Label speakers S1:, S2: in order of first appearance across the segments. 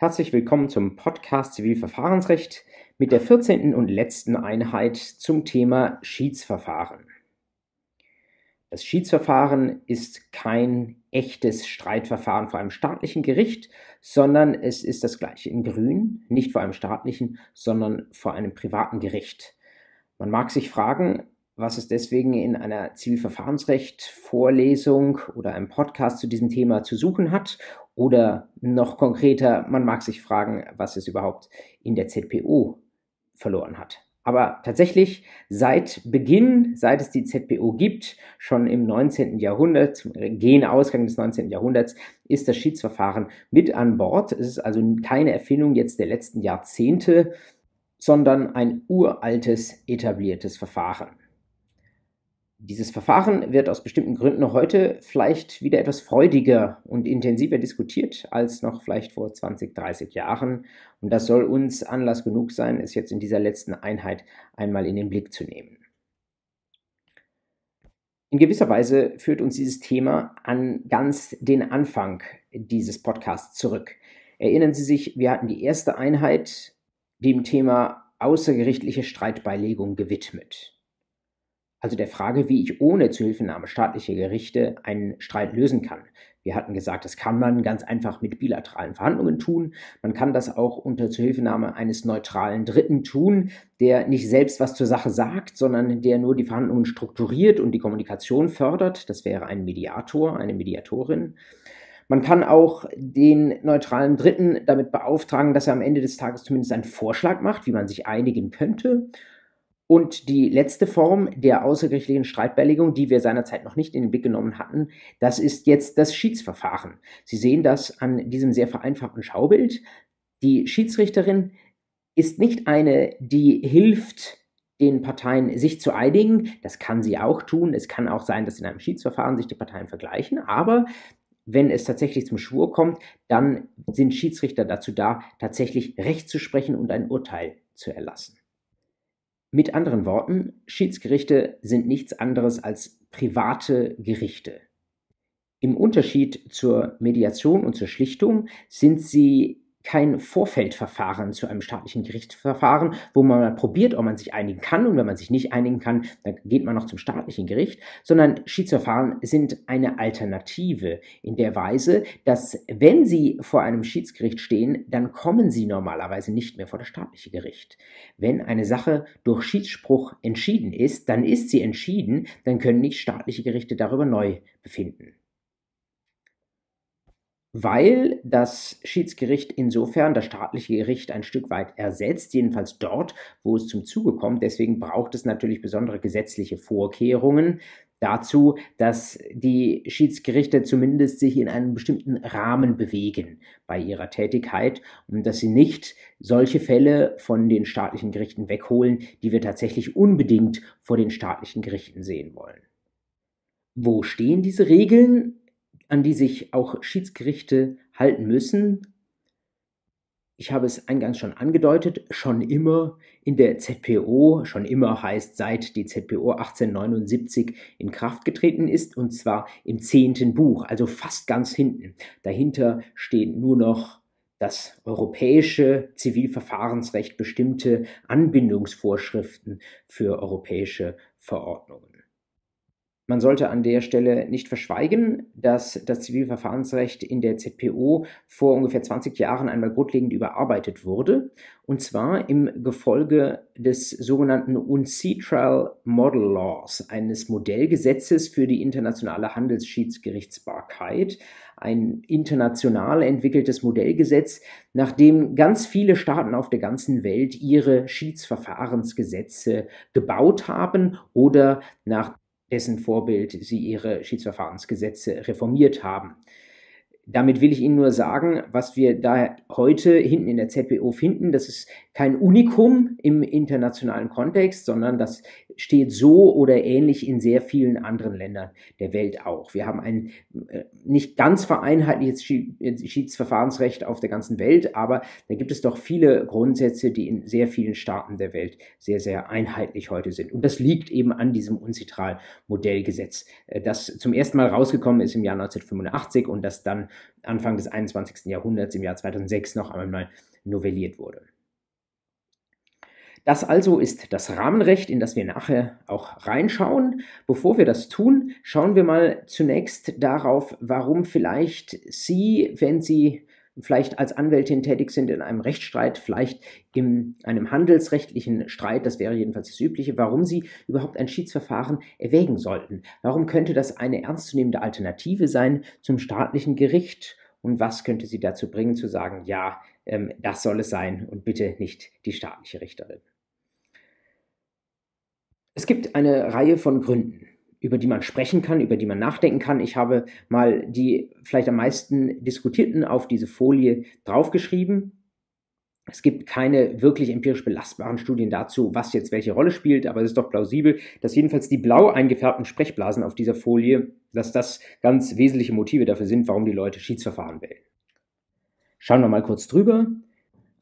S1: Herzlich willkommen zum Podcast Zivilverfahrensrecht mit der 14. und letzten Einheit zum Thema Schiedsverfahren. Das Schiedsverfahren ist kein echtes Streitverfahren vor einem staatlichen Gericht, sondern es ist das gleiche in Grün, nicht vor einem staatlichen, sondern vor einem privaten Gericht. Man mag sich fragen, was es deswegen in einer Zivilverfahrensrecht-Vorlesung oder einem Podcast zu diesem Thema zu suchen hat. Oder noch konkreter, man mag sich fragen, was es überhaupt in der ZPO verloren hat. Aber tatsächlich seit Beginn, seit es die ZPO gibt, schon im 19. Jahrhundert, gehen Ausgang des 19. Jahrhunderts, ist das Schiedsverfahren mit an Bord. Es ist also keine Erfindung jetzt der letzten Jahrzehnte, sondern ein uraltes, etabliertes Verfahren. Dieses Verfahren wird aus bestimmten Gründen heute vielleicht wieder etwas freudiger und intensiver diskutiert als noch vielleicht vor 20, 30 Jahren. Und das soll uns Anlass genug sein, es jetzt in dieser letzten Einheit einmal in den Blick zu nehmen. In gewisser Weise führt uns dieses Thema an ganz den Anfang dieses Podcasts zurück. Erinnern Sie sich, wir hatten die erste Einheit dem Thema außergerichtliche Streitbeilegung gewidmet also der Frage, wie ich ohne Zuhilfenahme staatlicher Gerichte einen Streit lösen kann. Wir hatten gesagt, das kann man ganz einfach mit bilateralen Verhandlungen tun. Man kann das auch unter Zuhilfenahme eines neutralen Dritten tun, der nicht selbst was zur Sache sagt, sondern der nur die Verhandlungen strukturiert und die Kommunikation fördert. Das wäre ein Mediator, eine Mediatorin. Man kann auch den neutralen Dritten damit beauftragen, dass er am Ende des Tages zumindest einen Vorschlag macht, wie man sich einigen könnte. Und die letzte Form der außergerichtlichen Streitbeilegung, die wir seinerzeit noch nicht in den Blick genommen hatten, das ist jetzt das Schiedsverfahren. Sie sehen das an diesem sehr vereinfachten Schaubild. Die Schiedsrichterin ist nicht eine, die hilft, den Parteien sich zu einigen. Das kann sie auch tun. Es kann auch sein, dass in einem Schiedsverfahren sich die Parteien vergleichen. Aber wenn es tatsächlich zum Schwur kommt, dann sind Schiedsrichter dazu da, tatsächlich Recht zu sprechen und ein Urteil zu erlassen. Mit anderen Worten, Schiedsgerichte sind nichts anderes als private Gerichte. Im Unterschied zur Mediation und zur Schlichtung sind sie kein Vorfeldverfahren zu einem staatlichen Gerichtsverfahren, wo man mal probiert, ob man sich einigen kann. Und wenn man sich nicht einigen kann, dann geht man noch zum staatlichen Gericht, sondern Schiedsverfahren sind eine Alternative in der Weise, dass wenn sie vor einem Schiedsgericht stehen, dann kommen sie normalerweise nicht mehr vor das staatliche Gericht. Wenn eine Sache durch Schiedsspruch entschieden ist, dann ist sie entschieden, dann können nicht staatliche Gerichte darüber neu befinden weil das Schiedsgericht insofern das staatliche Gericht ein Stück weit ersetzt, jedenfalls dort, wo es zum Zuge kommt. Deswegen braucht es natürlich besondere gesetzliche Vorkehrungen dazu, dass die Schiedsgerichte zumindest sich in einem bestimmten Rahmen bewegen bei ihrer Tätigkeit und dass sie nicht solche Fälle von den staatlichen Gerichten wegholen, die wir tatsächlich unbedingt vor den staatlichen Gerichten sehen wollen. Wo stehen diese Regeln? An die sich auch Schiedsgerichte halten müssen. Ich habe es eingangs schon angedeutet, schon immer in der ZPO, schon immer heißt seit die ZPO 1879 in Kraft getreten ist, und zwar im zehnten Buch, also fast ganz hinten. Dahinter stehen nur noch das europäische Zivilverfahrensrecht bestimmte Anbindungsvorschriften für europäische Verordnungen. Man sollte an der Stelle nicht verschweigen, dass das Zivilverfahrensrecht in der ZPO vor ungefähr 20 Jahren einmal grundlegend überarbeitet wurde, und zwar im Gefolge des sogenannten UNCITRAL Model Laws, eines Modellgesetzes für die internationale Handelsschiedsgerichtsbarkeit, ein international entwickeltes Modellgesetz, nach dem ganz viele Staaten auf der ganzen Welt ihre Schiedsverfahrensgesetze gebaut haben oder nach dessen Vorbild sie ihre Schiedsverfahrensgesetze reformiert haben. Damit will ich Ihnen nur sagen, was wir da heute hinten in der ZPO finden, das ist kein Unikum im internationalen Kontext, sondern das steht so oder ähnlich in sehr vielen anderen Ländern der Welt auch. Wir haben ein äh, nicht ganz vereinheitliches Schiedsverfahrensrecht auf der ganzen Welt, aber da gibt es doch viele Grundsätze, die in sehr vielen Staaten der Welt sehr, sehr einheitlich heute sind. Und das liegt eben an diesem Unzitral-Modellgesetz, äh, das zum ersten Mal rausgekommen ist im Jahr 1985 und das dann Anfang des 21. Jahrhunderts im Jahr 2006 noch einmal novelliert wurde. Das also ist das Rahmenrecht, in das wir nachher auch reinschauen. Bevor wir das tun, schauen wir mal zunächst darauf, warum vielleicht Sie, wenn Sie vielleicht als Anwältin tätig sind in einem Rechtsstreit, vielleicht in einem handelsrechtlichen Streit, das wäre jedenfalls das Übliche, warum Sie überhaupt ein Schiedsverfahren erwägen sollten. Warum könnte das eine ernstzunehmende Alternative sein zum staatlichen Gericht? Und was könnte Sie dazu bringen zu sagen, ja, ähm, das soll es sein und bitte nicht die staatliche Richterin? Es gibt eine Reihe von Gründen, über die man sprechen kann, über die man nachdenken kann. Ich habe mal die vielleicht am meisten diskutierten auf diese Folie draufgeschrieben. Es gibt keine wirklich empirisch belastbaren Studien dazu, was jetzt welche Rolle spielt, aber es ist doch plausibel, dass jedenfalls die blau eingefärbten Sprechblasen auf dieser Folie, dass das ganz wesentliche Motive dafür sind, warum die Leute Schiedsverfahren wählen. Schauen wir mal kurz drüber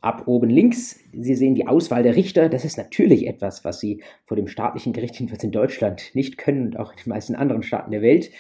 S1: ab oben links. Sie sehen die Auswahl der Richter. Das ist natürlich etwas, was Sie vor dem staatlichen Gericht, jedenfalls in Deutschland, nicht können und auch in den meisten anderen Staaten der Welt.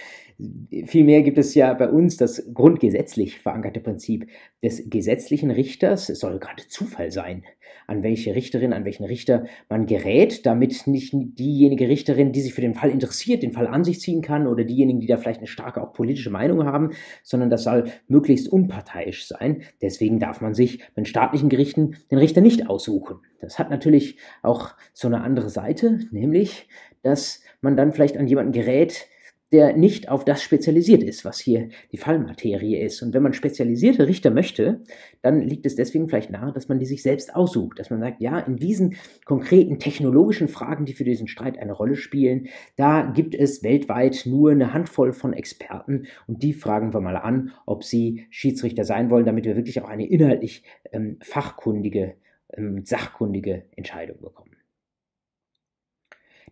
S1: Vielmehr gibt es ja bei uns das grundgesetzlich verankerte Prinzip des gesetzlichen Richters. Es soll gerade Zufall sein, an welche Richterin, an welchen Richter man gerät, damit nicht diejenige Richterin, die sich für den Fall interessiert, den Fall an sich ziehen kann oder diejenigen, die da vielleicht eine starke auch politische Meinung haben, sondern das soll möglichst unparteiisch sein. Deswegen darf man sich bei staatlichen Gerichten den Richter nicht aussuchen. Das hat natürlich auch so eine andere Seite, nämlich, dass man dann vielleicht an jemanden gerät, der nicht auf das spezialisiert ist, was hier die Fallmaterie ist. Und wenn man spezialisierte Richter möchte, dann liegt es deswegen vielleicht nahe, dass man die sich selbst aussucht, dass man sagt, ja, in diesen konkreten technologischen Fragen, die für diesen Streit eine Rolle spielen, da gibt es weltweit nur eine Handvoll von Experten und die fragen wir mal an, ob sie Schiedsrichter sein wollen, damit wir wirklich auch eine inhaltlich ähm, fachkundige, ähm, sachkundige Entscheidung bekommen.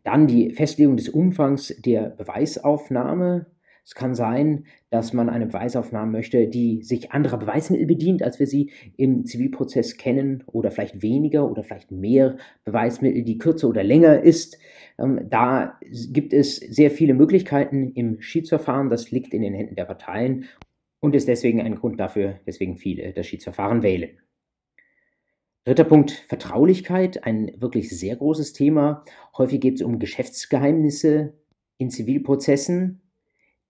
S1: Dann die Festlegung des Umfangs der Beweisaufnahme. Es kann sein, dass man eine Beweisaufnahme möchte, die sich anderer Beweismittel bedient, als wir sie im Zivilprozess kennen, oder vielleicht weniger oder vielleicht mehr Beweismittel, die kürzer oder länger ist. Ähm, da gibt es sehr viele Möglichkeiten im Schiedsverfahren. Das liegt in den Händen der Parteien und ist deswegen ein Grund dafür, weswegen viele das Schiedsverfahren wählen. Dritter Punkt, Vertraulichkeit, ein wirklich sehr großes Thema. Häufig geht es um Geschäftsgeheimnisse in Zivilprozessen.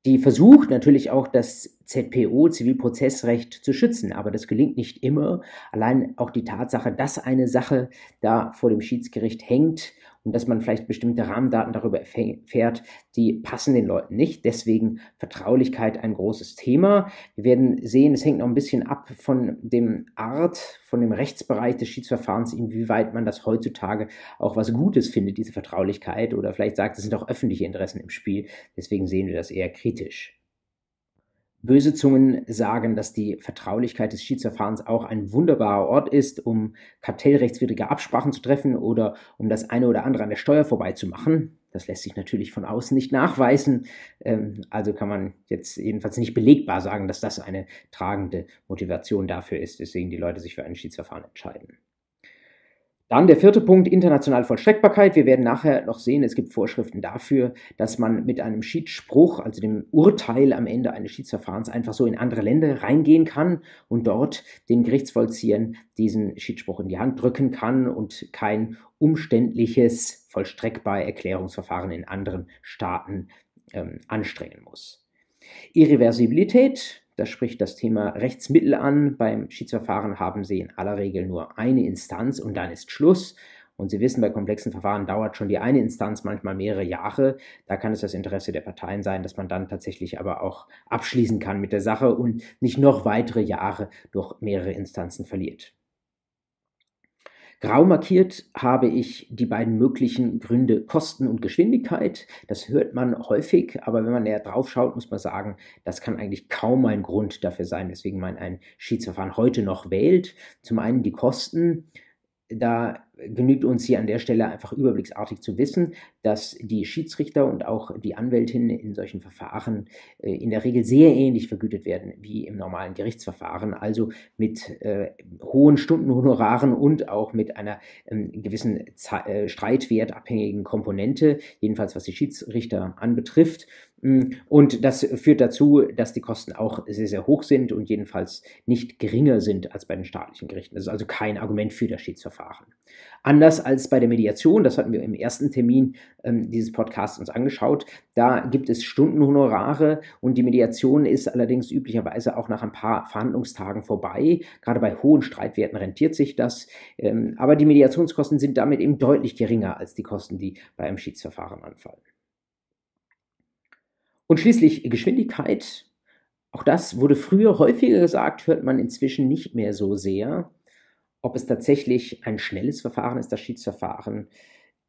S1: Die versucht natürlich auch das ZPO, Zivilprozessrecht, zu schützen, aber das gelingt nicht immer. Allein auch die Tatsache, dass eine Sache da vor dem Schiedsgericht hängt und dass man vielleicht bestimmte Rahmendaten darüber erfährt, die passen den Leuten nicht. Deswegen Vertraulichkeit ein großes Thema. Wir werden sehen, es hängt noch ein bisschen ab von dem Art, von dem Rechtsbereich des Schiedsverfahrens, inwieweit man das heutzutage auch was Gutes findet, diese Vertraulichkeit, oder vielleicht sagt, es sind auch öffentliche Interessen im Spiel. Deswegen sehen wir das eher kritisch. Böse Zungen sagen, dass die Vertraulichkeit des Schiedsverfahrens auch ein wunderbarer Ort ist, um kartellrechtswidrige Absprachen zu treffen oder um das eine oder andere an der Steuer vorbeizumachen. Das lässt sich natürlich von außen nicht nachweisen. Ähm, also kann man jetzt jedenfalls nicht belegbar sagen, dass das eine tragende Motivation dafür ist, weswegen die Leute sich für ein Schiedsverfahren entscheiden. Dann der vierte Punkt, internationale Vollstreckbarkeit. Wir werden nachher noch sehen, es gibt Vorschriften dafür, dass man mit einem Schiedsspruch, also dem Urteil am Ende eines Schiedsverfahrens, einfach so in andere Länder reingehen kann und dort den Gerichtsvollziehern diesen Schiedsspruch in die Hand drücken kann und kein umständliches vollstreckbar Erklärungsverfahren in anderen Staaten ähm, anstrengen muss. Irreversibilität, das spricht das Thema Rechtsmittel an. Beim Schiedsverfahren haben Sie in aller Regel nur eine Instanz und dann ist Schluss. Und Sie wissen, bei komplexen Verfahren dauert schon die eine Instanz manchmal mehrere Jahre. Da kann es das Interesse der Parteien sein, dass man dann tatsächlich aber auch abschließen kann mit der Sache und nicht noch weitere Jahre durch mehrere Instanzen verliert. Grau markiert habe ich die beiden möglichen Gründe Kosten und Geschwindigkeit. Das hört man häufig, aber wenn man näher drauf schaut, muss man sagen, das kann eigentlich kaum ein Grund dafür sein, weswegen man ein Schiedsverfahren heute noch wählt. Zum einen die Kosten. Da genügt uns hier an der Stelle einfach überblicksartig zu wissen, dass die Schiedsrichter und auch die Anwältinnen in solchen Verfahren äh, in der Regel sehr ähnlich vergütet werden wie im normalen Gerichtsverfahren, also mit äh, hohen Stundenhonoraren und auch mit einer ähm, gewissen Ze äh, streitwertabhängigen Komponente, jedenfalls was die Schiedsrichter anbetrifft. Mm, und das führt dazu, dass die Kosten auch sehr, sehr hoch sind und jedenfalls nicht geringer sind als bei den staatlichen Gerichten. Das ist also kein Argument für das Schiedsverfahren. Anders als bei der Mediation, das hatten wir im ersten Termin ähm, dieses Podcasts uns angeschaut, da gibt es Stundenhonorare und die Mediation ist allerdings üblicherweise auch nach ein paar Verhandlungstagen vorbei. Gerade bei hohen Streitwerten rentiert sich das, ähm, aber die Mediationskosten sind damit eben deutlich geringer als die Kosten, die bei einem Schiedsverfahren anfallen. Und schließlich Geschwindigkeit. Auch das wurde früher häufiger gesagt, hört man inzwischen nicht mehr so sehr. Ob es tatsächlich ein schnelles Verfahren ist, das Schiedsverfahren,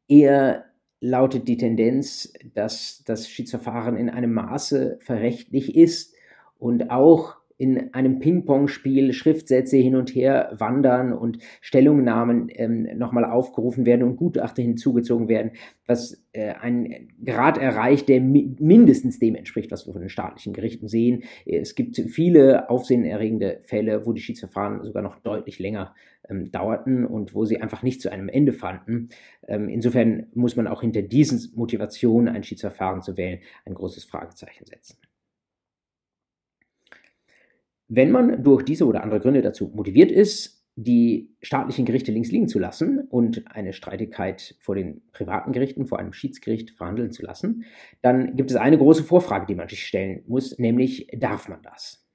S1: eher lautet die Tendenz, dass das Schiedsverfahren in einem Maße verrechtlich ist und auch in einem Ping-Pong-Spiel Schriftsätze hin und her wandern und Stellungnahmen ähm, nochmal aufgerufen werden und Gutachter hinzugezogen werden, was äh, ein Grad erreicht, der mi mindestens dem entspricht, was wir von den staatlichen Gerichten sehen. Es gibt viele aufsehenerregende Fälle, wo die Schiedsverfahren sogar noch deutlich länger ähm, dauerten und wo sie einfach nicht zu einem Ende fanden. Ähm, insofern muss man auch hinter diesen Motivationen, ein Schiedsverfahren zu wählen, ein großes Fragezeichen setzen. Wenn man durch diese oder andere Gründe dazu motiviert ist, die staatlichen Gerichte links liegen zu lassen und eine Streitigkeit vor den privaten Gerichten, vor einem Schiedsgericht verhandeln zu lassen, dann gibt es eine große Vorfrage, die man sich stellen muss, nämlich darf man das?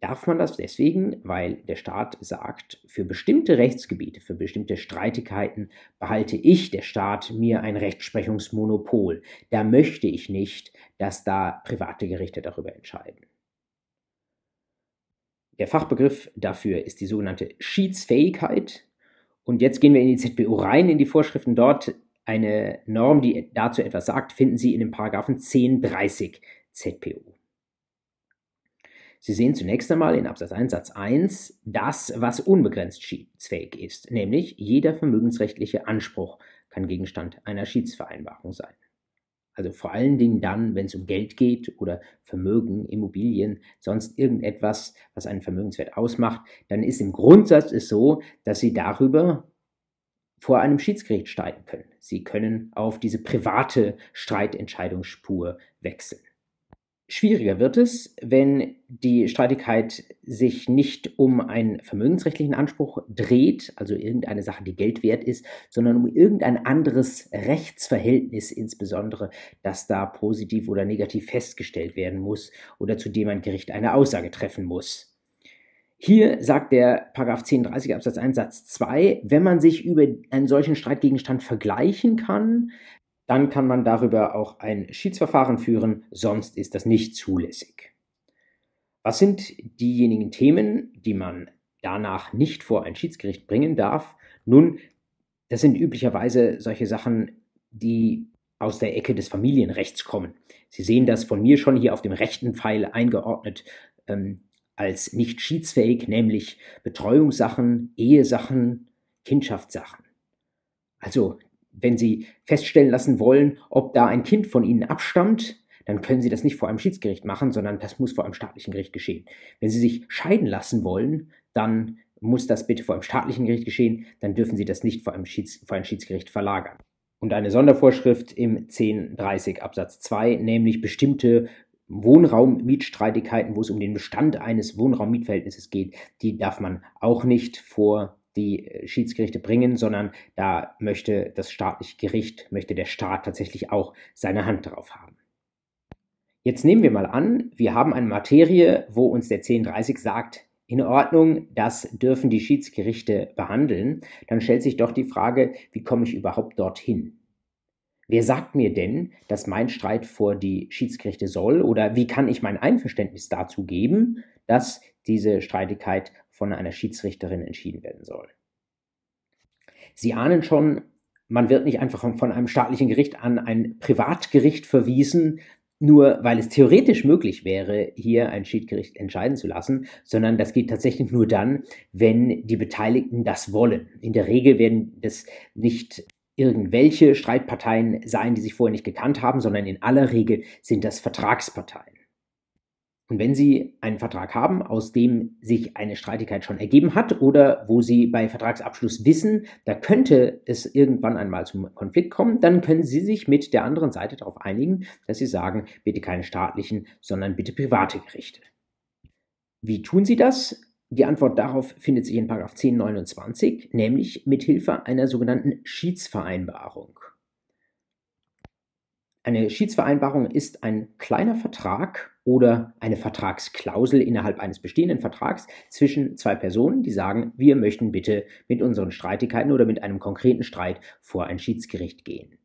S1: Darf man das deswegen, weil der Staat sagt, für bestimmte Rechtsgebiete, für bestimmte Streitigkeiten behalte ich, der Staat, mir ein Rechtsprechungsmonopol. Da möchte ich nicht, dass da private Gerichte darüber entscheiden. Der Fachbegriff dafür ist die sogenannte Schiedsfähigkeit. Und jetzt gehen wir in die ZBO rein, in die Vorschriften. Dort eine Norm, die dazu etwas sagt, finden Sie in dem Paragraphen 1030 ZPO. Sie sehen zunächst einmal in Absatz 1 Satz 1 das, was unbegrenzt schiedsfähig ist, nämlich jeder vermögensrechtliche Anspruch kann Gegenstand einer Schiedsvereinbarung sein. Also vor allen Dingen dann, wenn es um Geld geht oder Vermögen, Immobilien, sonst irgendetwas, was einen Vermögenswert ausmacht, dann ist im Grundsatz es so, dass Sie darüber vor einem Schiedsgericht streiten können. Sie können auf diese private Streitentscheidungsspur wechseln. Schwieriger wird es, wenn die Streitigkeit sich nicht um einen vermögensrechtlichen Anspruch dreht, also irgendeine Sache, die Geld wert ist, sondern um irgendein anderes Rechtsverhältnis insbesondere, das da positiv oder negativ festgestellt werden muss oder zu dem ein Gericht eine Aussage treffen muss. Hier sagt der Paragraph 1030 Absatz 1 Satz 2, wenn man sich über einen solchen Streitgegenstand vergleichen kann, dann kann man darüber auch ein Schiedsverfahren führen, sonst ist das nicht zulässig. Was sind diejenigen Themen, die man danach nicht vor ein Schiedsgericht bringen darf? Nun, das sind üblicherweise solche Sachen, die aus der Ecke des Familienrechts kommen. Sie sehen das von mir schon hier auf dem rechten Pfeil eingeordnet ähm, als nicht schiedsfähig, nämlich Betreuungssachen, Ehesachen, Kindschaftssachen. Also wenn Sie feststellen lassen wollen, ob da ein Kind von Ihnen abstammt, dann können Sie das nicht vor einem Schiedsgericht machen, sondern das muss vor einem staatlichen Gericht geschehen. Wenn Sie sich scheiden lassen wollen, dann muss das bitte vor einem staatlichen Gericht geschehen, dann dürfen Sie das nicht vor einem, Schieds vor einem Schiedsgericht verlagern. Und eine Sondervorschrift im 1030 Absatz 2, nämlich bestimmte Wohnraummietstreitigkeiten, wo es um den Bestand eines Wohnraummietverhältnisses geht, die darf man auch nicht vor die äh, Schiedsgerichte bringen, sondern da möchte das staatliche Gericht, möchte der Staat tatsächlich auch seine Hand darauf haben. Jetzt nehmen wir mal an, wir haben eine Materie, wo uns der 1030 sagt, in Ordnung, das dürfen die Schiedsgerichte behandeln. Dann stellt sich doch die Frage, wie komme ich überhaupt dorthin? Wer sagt mir denn, dass mein Streit vor die Schiedsgerichte soll? Oder wie kann ich mein Einverständnis dazu geben, dass diese Streitigkeit von einer Schiedsrichterin entschieden werden soll. Sie ahnen schon, man wird nicht einfach von einem staatlichen Gericht an ein Privatgericht verwiesen, nur weil es theoretisch möglich wäre, hier ein Schiedsgericht entscheiden zu lassen, sondern das geht tatsächlich nur dann, wenn die Beteiligten das wollen. In der Regel werden das nicht irgendwelche Streitparteien sein, die sich vorher nicht gekannt haben, sondern in aller Regel sind das Vertragsparteien. Und wenn Sie einen Vertrag haben, aus dem sich eine Streitigkeit schon ergeben hat oder wo Sie bei Vertragsabschluss wissen, da könnte es irgendwann einmal zum Konflikt kommen, dann können Sie sich mit der anderen Seite darauf einigen, dass Sie sagen, bitte keine staatlichen, sondern bitte private Gerichte. Wie tun Sie das? Die Antwort darauf findet sich in 1029, nämlich mit Hilfe einer sogenannten Schiedsvereinbarung. Eine Schiedsvereinbarung ist ein kleiner Vertrag oder eine Vertragsklausel innerhalb eines bestehenden Vertrags zwischen zwei Personen, die sagen, wir möchten bitte mit unseren Streitigkeiten oder mit einem konkreten Streit vor ein Schiedsgericht gehen.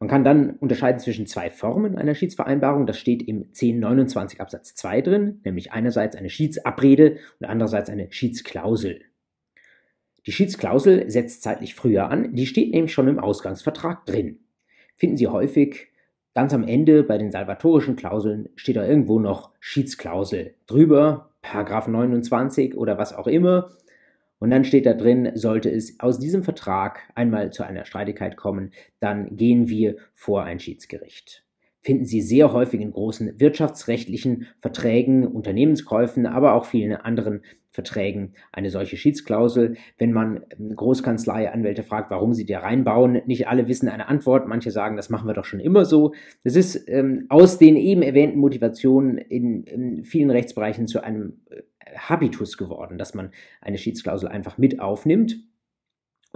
S1: Man kann dann unterscheiden zwischen zwei Formen einer Schiedsvereinbarung. Das steht im 1029 Absatz 2 drin, nämlich einerseits eine Schiedsabrede und andererseits eine Schiedsklausel. Die Schiedsklausel setzt zeitlich früher an, die steht nämlich schon im Ausgangsvertrag drin finden Sie häufig ganz am Ende bei den salvatorischen Klauseln steht da irgendwo noch Schiedsklausel drüber, Paragraph 29 oder was auch immer. Und dann steht da drin, sollte es aus diesem Vertrag einmal zu einer Streitigkeit kommen, dann gehen wir vor ein Schiedsgericht finden Sie sehr häufig in großen wirtschaftsrechtlichen Verträgen, Unternehmenskäufen, aber auch vielen anderen Verträgen eine solche Schiedsklausel. Wenn man Großkanzlei, Anwälte fragt, warum sie die reinbauen, nicht alle wissen eine Antwort. Manche sagen, das machen wir doch schon immer so. Das ist ähm, aus den eben erwähnten Motivationen in, in vielen Rechtsbereichen zu einem äh, Habitus geworden, dass man eine Schiedsklausel einfach mit aufnimmt.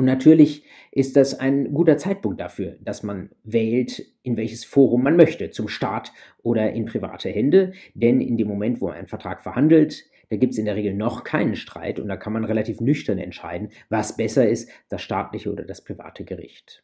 S1: Und natürlich ist das ein guter Zeitpunkt dafür, dass man wählt, in welches Forum man möchte, zum Staat oder in private Hände. Denn in dem Moment, wo man einen Vertrag verhandelt, da gibt es in der Regel noch keinen Streit und da kann man relativ nüchtern entscheiden, was besser ist, das staatliche oder das private Gericht.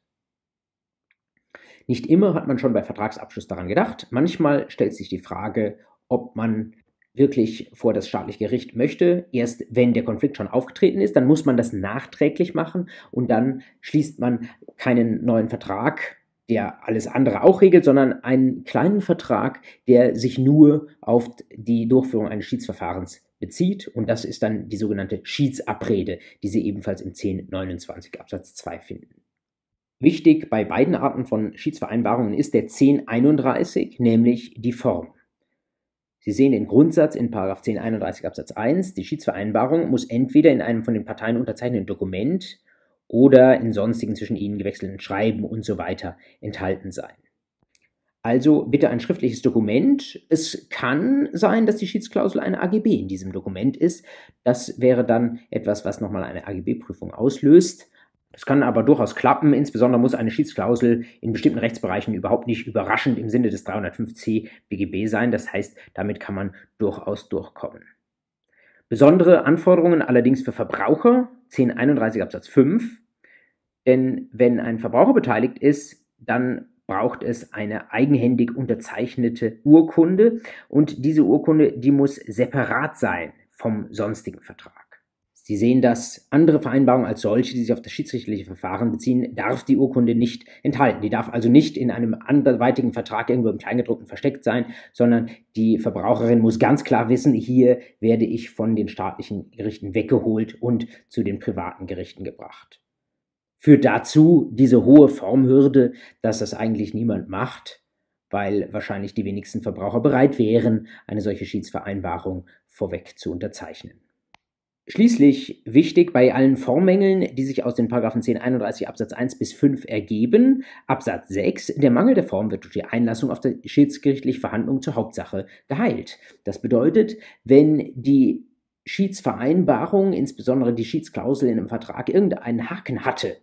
S1: Nicht immer hat man schon bei Vertragsabschluss daran gedacht. Manchmal stellt sich die Frage, ob man wirklich vor das staatliche Gericht möchte, erst wenn der Konflikt schon aufgetreten ist, dann muss man das nachträglich machen und dann schließt man keinen neuen Vertrag, der alles andere auch regelt, sondern einen kleinen Vertrag, der sich nur auf die Durchführung eines Schiedsverfahrens bezieht und das ist dann die sogenannte Schiedsabrede, die Sie ebenfalls im 1029 Absatz 2 finden. Wichtig bei beiden Arten von Schiedsvereinbarungen ist der 1031, nämlich die Form. Sie sehen den Grundsatz in 1031 Absatz 1. Die Schiedsvereinbarung muss entweder in einem von den Parteien unterzeichneten Dokument oder in sonstigen zwischen ihnen gewechselten Schreiben und so weiter enthalten sein. Also bitte ein schriftliches Dokument. Es kann sein, dass die Schiedsklausel eine AGB in diesem Dokument ist. Das wäre dann etwas, was nochmal eine AGB-Prüfung auslöst. Es kann aber durchaus klappen. Insbesondere muss eine Schiedsklausel in bestimmten Rechtsbereichen überhaupt nicht überraschend im Sinne des 305c BGB sein. Das heißt, damit kann man durchaus durchkommen. Besondere Anforderungen allerdings für Verbraucher, 1031 Absatz 5. Denn wenn ein Verbraucher beteiligt ist, dann braucht es eine eigenhändig unterzeichnete Urkunde und diese Urkunde, die muss separat sein vom sonstigen Vertrag. Sie sehen, dass andere Vereinbarungen als solche, die sich auf das schiedsrichterliche Verfahren beziehen, darf die Urkunde nicht enthalten. Die darf also nicht in einem anderweitigen Vertrag irgendwo im Kleingedruckten versteckt sein, sondern die Verbraucherin muss ganz klar wissen, hier werde ich von den staatlichen Gerichten weggeholt und zu den privaten Gerichten gebracht. Führt dazu diese hohe Formhürde, dass das eigentlich niemand macht, weil wahrscheinlich die wenigsten Verbraucher bereit wären, eine solche Schiedsvereinbarung vorweg zu unterzeichnen. Schließlich wichtig bei allen Formmängeln, die sich aus den Paragraphen 1031 Absatz 1 bis 5 ergeben, Absatz 6, der Mangel der Form wird durch die Einlassung auf der schiedsgerichtlichen Verhandlung zur Hauptsache geheilt. Das bedeutet, wenn die Schiedsvereinbarung, insbesondere die Schiedsklausel in einem Vertrag, irgendeinen Haken hatte,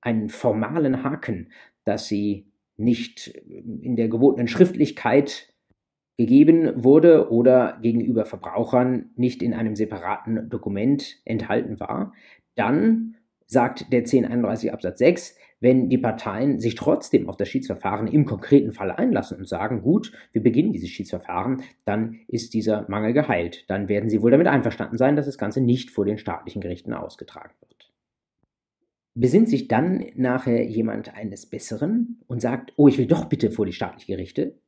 S1: einen formalen Haken, dass sie nicht in der gebotenen Schriftlichkeit gegeben wurde oder gegenüber Verbrauchern nicht in einem separaten Dokument enthalten war, dann sagt der 1031 Absatz 6, wenn die Parteien sich trotzdem auf das Schiedsverfahren im konkreten Fall einlassen und sagen, gut, wir beginnen dieses Schiedsverfahren, dann ist dieser Mangel geheilt. Dann werden sie wohl damit einverstanden sein, dass das Ganze nicht vor den staatlichen Gerichten ausgetragen wird. Besinnt sich dann nachher jemand eines Besseren und sagt, oh, ich will doch bitte vor die staatlichen Gerichte,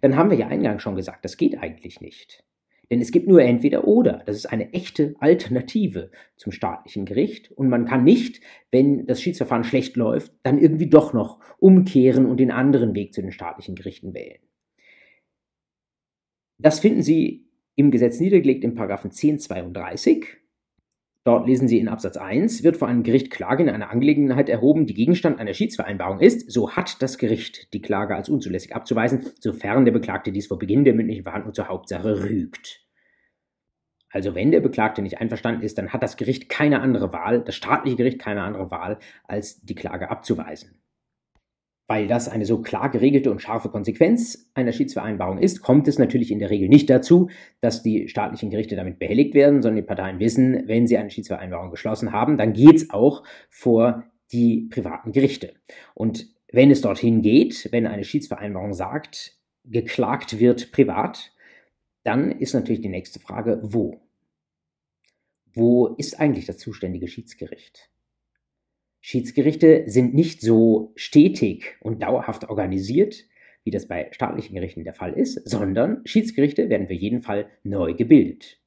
S1: dann haben wir ja eingangs schon gesagt, das geht eigentlich nicht. Denn es gibt nur entweder oder. Das ist eine echte Alternative zum staatlichen Gericht. Und man kann nicht, wenn das Schiedsverfahren schlecht läuft, dann irgendwie doch noch umkehren und den anderen Weg zu den staatlichen Gerichten wählen. Das finden Sie im Gesetz niedergelegt in Paragraphen 1032. Dort lesen Sie in Absatz 1, wird vor einem Gericht Klage in einer Angelegenheit erhoben, die Gegenstand einer Schiedsvereinbarung ist, so hat das Gericht die Klage als unzulässig abzuweisen, sofern der Beklagte dies vor Beginn der mündlichen Verhandlung zur Hauptsache rügt. Also wenn der Beklagte nicht einverstanden ist, dann hat das Gericht keine andere Wahl, das staatliche Gericht keine andere Wahl, als die Klage abzuweisen. Weil das eine so klar geregelte und scharfe Konsequenz einer Schiedsvereinbarung ist, kommt es natürlich in der Regel nicht dazu, dass die staatlichen Gerichte damit behelligt werden, sondern die Parteien wissen, wenn sie eine Schiedsvereinbarung geschlossen haben, dann geht es auch vor die privaten Gerichte. Und wenn es dorthin geht, wenn eine Schiedsvereinbarung sagt, geklagt wird privat, dann ist natürlich die nächste Frage, wo? Wo ist eigentlich das zuständige Schiedsgericht? Schiedsgerichte sind nicht so stetig und dauerhaft organisiert, wie das bei staatlichen Gerichten der Fall ist, sondern Schiedsgerichte werden für jeden Fall neu gebildet.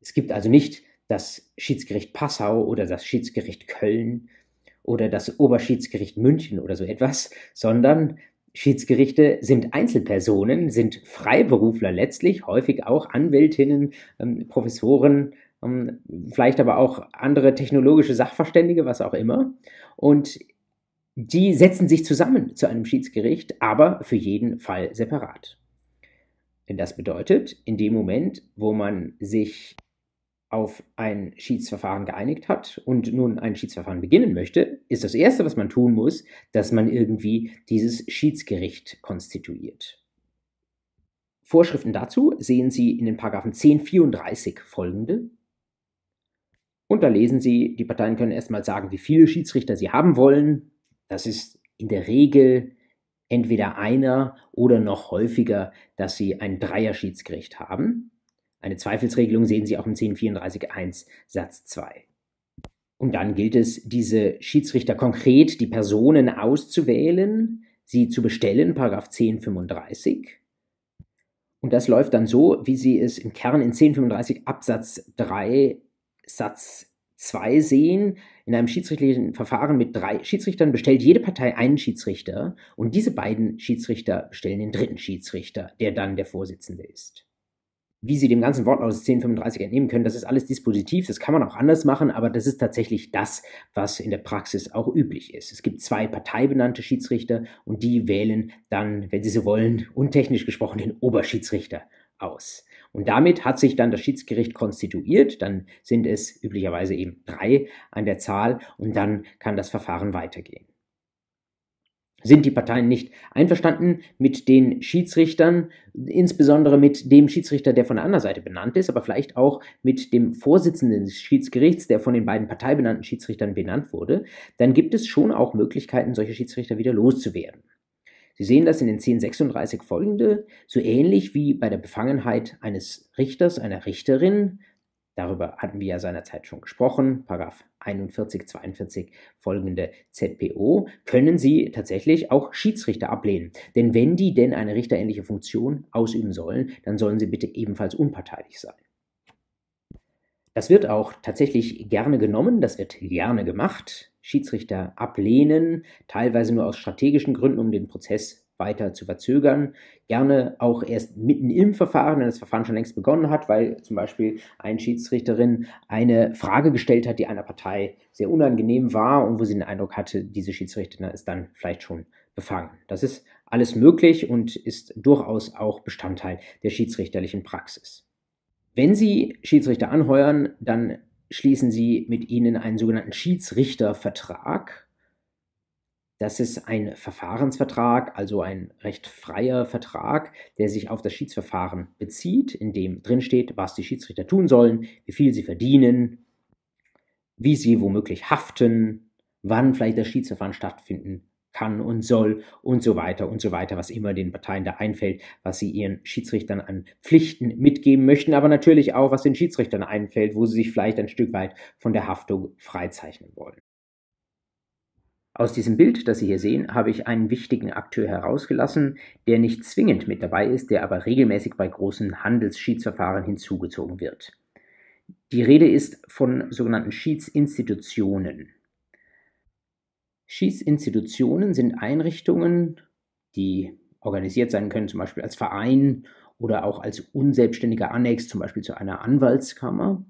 S1: Es gibt also nicht das Schiedsgericht Passau oder das Schiedsgericht Köln oder das Oberschiedsgericht München oder so etwas, sondern Schiedsgerichte sind Einzelpersonen, sind Freiberufler letztlich, häufig auch Anwältinnen, ähm, Professoren, vielleicht aber auch andere technologische Sachverständige, was auch immer. Und die setzen sich zusammen zu einem Schiedsgericht, aber für jeden Fall separat. Denn das bedeutet, in dem Moment, wo man sich auf ein Schiedsverfahren geeinigt hat und nun ein Schiedsverfahren beginnen möchte, ist das Erste, was man tun muss, dass man irgendwie dieses Schiedsgericht konstituiert. Vorschriften dazu sehen Sie in den Paragraphen 1034 folgende. Und da lesen Sie, die Parteien können erstmal sagen, wie viele Schiedsrichter sie haben wollen. Das ist in der Regel entweder einer oder noch häufiger, dass sie ein Dreier-Schiedsgericht haben. Eine Zweifelsregelung sehen Sie auch im 1034.1 Satz 2. Und dann gilt es, diese Schiedsrichter konkret, die Personen auszuwählen, sie zu bestellen, Paragraph 1035. Und das läuft dann so, wie Sie es im Kern in 1035 Absatz 3 Satz 2 sehen, in einem schiedsrichterlichen Verfahren mit drei Schiedsrichtern bestellt jede Partei einen Schiedsrichter und diese beiden Schiedsrichter bestellen den dritten Schiedsrichter, der dann der Vorsitzende ist. Wie Sie dem ganzen Wortlaut des 1035 entnehmen können, das ist alles dispositiv, das kann man auch anders machen, aber das ist tatsächlich das, was in der Praxis auch üblich ist. Es gibt zwei parteibenannte Schiedsrichter und die wählen dann, wenn sie so wollen, untechnisch gesprochen den Oberschiedsrichter aus. Und damit hat sich dann das Schiedsgericht konstituiert. Dann sind es üblicherweise eben drei an der Zahl und dann kann das Verfahren weitergehen. Sind die Parteien nicht einverstanden mit den Schiedsrichtern, insbesondere mit dem Schiedsrichter, der von der anderen Seite benannt ist, aber vielleicht auch mit dem Vorsitzenden des Schiedsgerichts, der von den beiden parteibenannten Schiedsrichtern benannt wurde, dann gibt es schon auch Möglichkeiten, solche Schiedsrichter wieder loszuwerden. Sie sehen das in den 1036 folgende, so ähnlich wie bei der Befangenheit eines Richters, einer Richterin. Darüber hatten wir ja seinerzeit schon gesprochen, Paragraph 41, 42 folgende ZPO, können Sie tatsächlich auch Schiedsrichter ablehnen. Denn wenn die denn eine richterähnliche Funktion ausüben sollen, dann sollen sie bitte ebenfalls unparteilich sein. Das wird auch tatsächlich gerne genommen, das wird gerne gemacht. Schiedsrichter ablehnen, teilweise nur aus strategischen Gründen, um den Prozess weiter zu verzögern. Gerne auch erst mitten im Verfahren, wenn das Verfahren schon längst begonnen hat, weil zum Beispiel eine Schiedsrichterin eine Frage gestellt hat, die einer Partei sehr unangenehm war und wo sie den Eindruck hatte, diese Schiedsrichterin ist dann vielleicht schon befangen. Das ist alles möglich und ist durchaus auch Bestandteil der schiedsrichterlichen Praxis. Wenn Sie Schiedsrichter anheuern, dann schließen Sie mit ihnen einen sogenannten Schiedsrichtervertrag. Das ist ein Verfahrensvertrag, also ein recht freier Vertrag, der sich auf das Schiedsverfahren bezieht, in dem drinsteht, was die Schiedsrichter tun sollen, wie viel sie verdienen, wie sie womöglich haften, wann vielleicht das Schiedsverfahren stattfinden kann und soll und so weiter und so weiter, was immer den Parteien da einfällt, was sie ihren Schiedsrichtern an Pflichten mitgeben möchten, aber natürlich auch, was den Schiedsrichtern einfällt, wo sie sich vielleicht ein Stück weit von der Haftung freizeichnen wollen. Aus diesem Bild, das Sie hier sehen, habe ich einen wichtigen Akteur herausgelassen, der nicht zwingend mit dabei ist, der aber regelmäßig bei großen Handelsschiedsverfahren hinzugezogen wird. Die Rede ist von sogenannten Schiedsinstitutionen. Schiedsinstitutionen sind Einrichtungen, die organisiert sein können, zum Beispiel als Verein oder auch als unselbstständiger Annex, zum Beispiel zu einer Anwaltskammer,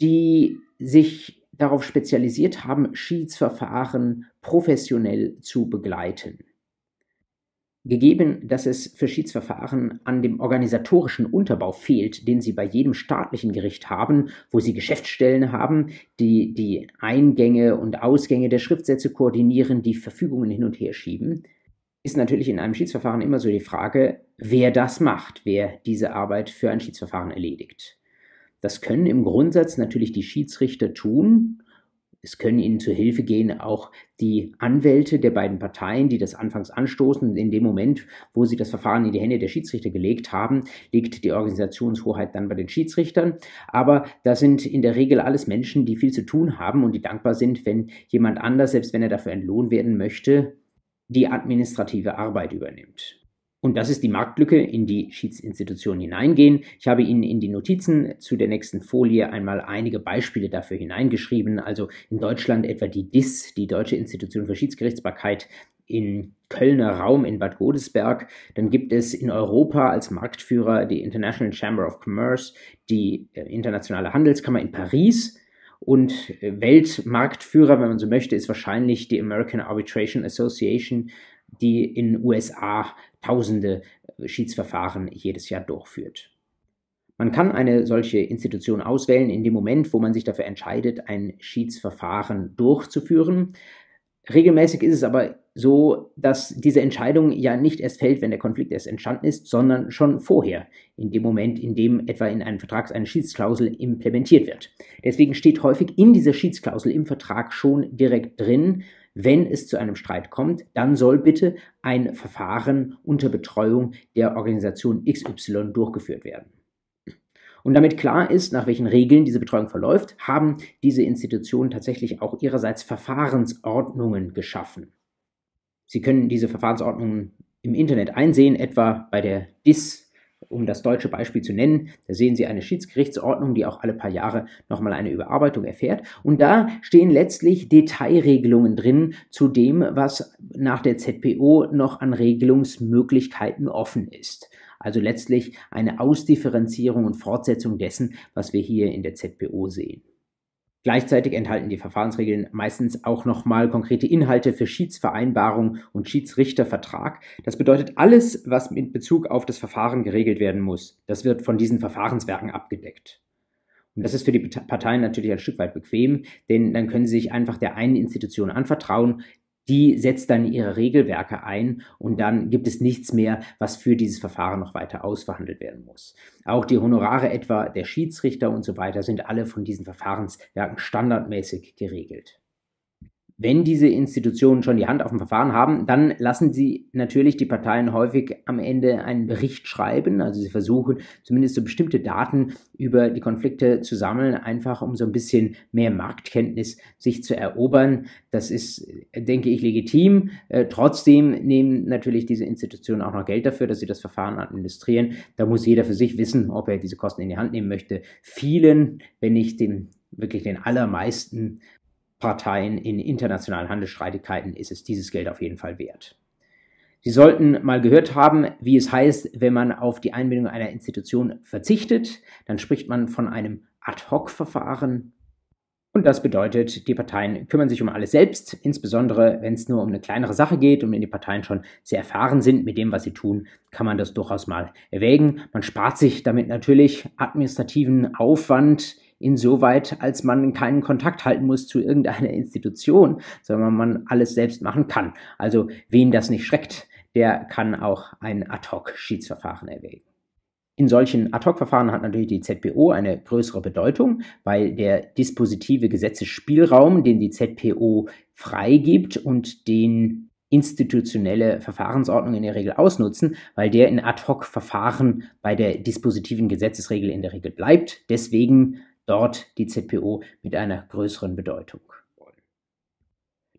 S1: die sich darauf spezialisiert haben, Schiedsverfahren professionell zu begleiten. Gegeben, dass es für Schiedsverfahren an dem organisatorischen Unterbau fehlt, den Sie bei jedem staatlichen Gericht haben, wo Sie Geschäftsstellen haben, die die Eingänge und Ausgänge der Schriftsätze koordinieren, die Verfügungen hin und her schieben, ist natürlich in einem Schiedsverfahren immer so die Frage, wer das macht, wer diese Arbeit für ein Schiedsverfahren erledigt. Das können im Grundsatz natürlich die Schiedsrichter tun. Es können ihnen zu Hilfe gehen auch die Anwälte der beiden Parteien, die das anfangs anstoßen. In dem Moment, wo sie das Verfahren in die Hände der Schiedsrichter gelegt haben, liegt die Organisationshoheit dann bei den Schiedsrichtern. Aber das sind in der Regel alles Menschen, die viel zu tun haben und die dankbar sind, wenn jemand anders, selbst wenn er dafür entlohnt werden möchte, die administrative Arbeit übernimmt. Und das ist die Marktlücke, in die Schiedsinstitutionen hineingehen. Ich habe Ihnen in die Notizen zu der nächsten Folie einmal einige Beispiele dafür hineingeschrieben. Also in Deutschland etwa die DIS, die Deutsche Institution für Schiedsgerichtsbarkeit, in Kölner Raum in Bad Godesberg. Dann gibt es in Europa als Marktführer die International Chamber of Commerce, die äh, Internationale Handelskammer in Paris. Und äh, Weltmarktführer, wenn man so möchte, ist wahrscheinlich die American Arbitration Association, die in USA tausende äh, Schiedsverfahren jedes Jahr durchführt. Man kann eine solche Institution auswählen in dem Moment, wo man sich dafür entscheidet, ein Schiedsverfahren durchzuführen. Regelmäßig ist es aber so, dass diese Entscheidung ja nicht erst fällt, wenn der Konflikt erst entstanden ist, sondern schon vorher, in dem Moment, in dem etwa in einem Vertrag eine Schiedsklausel implementiert wird. Deswegen steht häufig in dieser Schiedsklausel im Vertrag schon direkt drin, wenn es zu einem Streit kommt, dann soll bitte ein Verfahren unter Betreuung der Organisation XY durchgeführt werden. Und damit klar ist, nach welchen Regeln diese Betreuung verläuft, haben diese Institutionen tatsächlich auch ihrerseits Verfahrensordnungen geschaffen. Sie können diese Verfahrensordnungen im Internet einsehen, etwa bei der DIS um das deutsche Beispiel zu nennen, da sehen Sie eine Schiedsgerichtsordnung, die auch alle paar Jahre nochmal eine Überarbeitung erfährt. Und da stehen letztlich Detailregelungen drin zu dem, was nach der ZPO noch an Regelungsmöglichkeiten offen ist. Also letztlich eine Ausdifferenzierung und Fortsetzung dessen, was wir hier in der ZPO sehen. Gleichzeitig enthalten die Verfahrensregeln meistens auch nochmal konkrete Inhalte für Schiedsvereinbarung und Schiedsrichtervertrag. Das bedeutet alles, was mit Bezug auf das Verfahren geregelt werden muss. Das wird von diesen Verfahrenswerken abgedeckt. Und das ist für die Parteien natürlich ein Stück weit bequem, denn dann können sie sich einfach der einen Institution anvertrauen, die setzt dann ihre Regelwerke ein und dann gibt es nichts mehr, was für dieses Verfahren noch weiter ausverhandelt werden muss. Auch die Honorare etwa der Schiedsrichter und so weiter sind alle von diesen Verfahrenswerken standardmäßig geregelt. Wenn diese Institutionen schon die Hand auf dem Verfahren haben, dann lassen sie natürlich die Parteien häufig am Ende einen Bericht schreiben. Also sie versuchen zumindest so bestimmte Daten über die Konflikte zu sammeln, einfach um so ein bisschen mehr Marktkenntnis sich zu erobern. Das ist, denke ich, legitim. Äh, trotzdem nehmen natürlich diese Institutionen auch noch Geld dafür, dass sie das Verfahren administrieren. Da muss jeder für sich wissen, ob er diese Kosten in die Hand nehmen möchte. Vielen, wenn nicht dem wirklich den allermeisten Parteien in internationalen Handelsstreitigkeiten ist es dieses Geld auf jeden Fall wert. Sie sollten mal gehört haben, wie es heißt, wenn man auf die Einbindung einer Institution verzichtet, dann spricht man von einem Ad-hoc-Verfahren. Und das bedeutet, die Parteien kümmern sich um alles selbst, insbesondere wenn es nur um eine kleinere Sache geht und wenn die Parteien schon sehr erfahren sind mit dem, was sie tun, kann man das durchaus mal erwägen. Man spart sich damit natürlich administrativen Aufwand, insoweit, als man keinen Kontakt halten muss zu irgendeiner Institution, sondern man alles selbst machen kann. Also wen das nicht schreckt, der kann auch ein Ad-hoc-Schiedsverfahren erwägen. In solchen Ad-hoc-Verfahren hat natürlich die ZPO eine größere Bedeutung, weil der dispositive Gesetzesspielraum, den die ZPO freigibt und den institutionelle Verfahrensordnungen in der Regel ausnutzen, weil der in Ad-hoc-Verfahren bei der dispositiven Gesetzesregel in der Regel bleibt. Deswegen dort die ZPO mit einer größeren Bedeutung.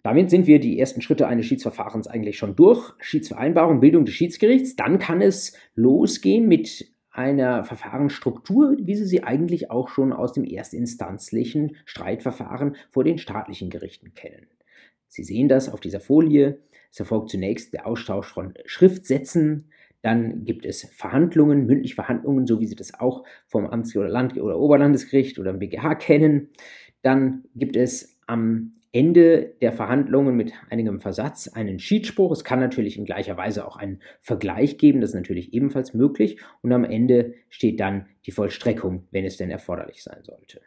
S1: Damit sind wir die ersten Schritte eines Schiedsverfahrens eigentlich schon durch. Schiedsvereinbarung, Bildung des Schiedsgerichts. Dann kann es losgehen mit einer Verfahrensstruktur, wie Sie sie eigentlich auch schon aus dem erstinstanzlichen Streitverfahren vor den staatlichen Gerichten kennen. Sie sehen das auf dieser Folie. Es erfolgt zunächst der Austausch von Schriftsätzen, dann gibt es Verhandlungen, mündliche Verhandlungen, so wie Sie das auch vom Amts- oder Land- oder Oberlandesgericht oder BGH kennen. Dann gibt es am Ende der Verhandlungen mit einigem Versatz einen Schiedsspruch. Es kann natürlich in gleicher Weise auch einen Vergleich geben, das ist natürlich ebenfalls möglich. Und am Ende steht dann die Vollstreckung, wenn es denn erforderlich sein sollte.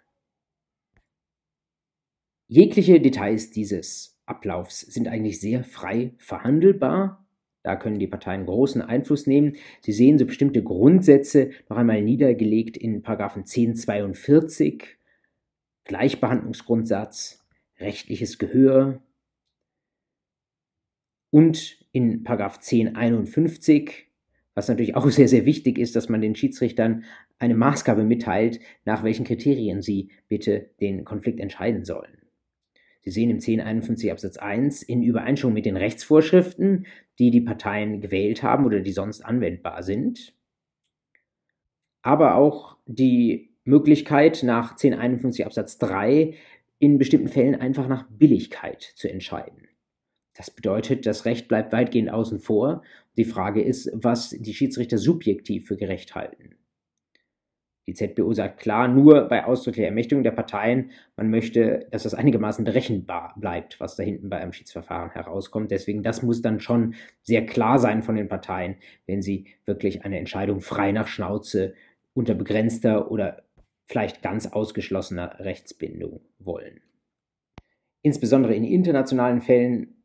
S1: Jegliche Details dieses Ablaufs sind eigentlich sehr frei verhandelbar. Da können die Parteien großen Einfluss nehmen. Sie sehen so bestimmte Grundsätze noch einmal niedergelegt in Paragraphen 1042, Gleichbehandlungsgrundsatz, rechtliches Gehör. Und in Paragraph 1051, was natürlich auch sehr, sehr wichtig ist, dass man den Schiedsrichtern eine Maßgabe mitteilt, nach welchen Kriterien sie bitte den Konflikt entscheiden sollen. Sie sehen im 1051 Absatz 1 in Übereinstimmung mit den Rechtsvorschriften, die die Parteien gewählt haben oder die sonst anwendbar sind, aber auch die Möglichkeit nach 1051 Absatz 3 in bestimmten Fällen einfach nach Billigkeit zu entscheiden. Das bedeutet, das Recht bleibt weitgehend außen vor. Die Frage ist, was die Schiedsrichter subjektiv für gerecht halten. Die ZBO sagt klar, nur bei ausdrücklicher Ermächtigung der Parteien, man möchte, dass das einigermaßen berechenbar bleibt, was da hinten bei einem Schiedsverfahren herauskommt. Deswegen, das muss dann schon sehr klar sein von den Parteien, wenn sie wirklich eine Entscheidung frei nach Schnauze unter begrenzter oder vielleicht ganz ausgeschlossener Rechtsbindung wollen. Insbesondere in internationalen Fällen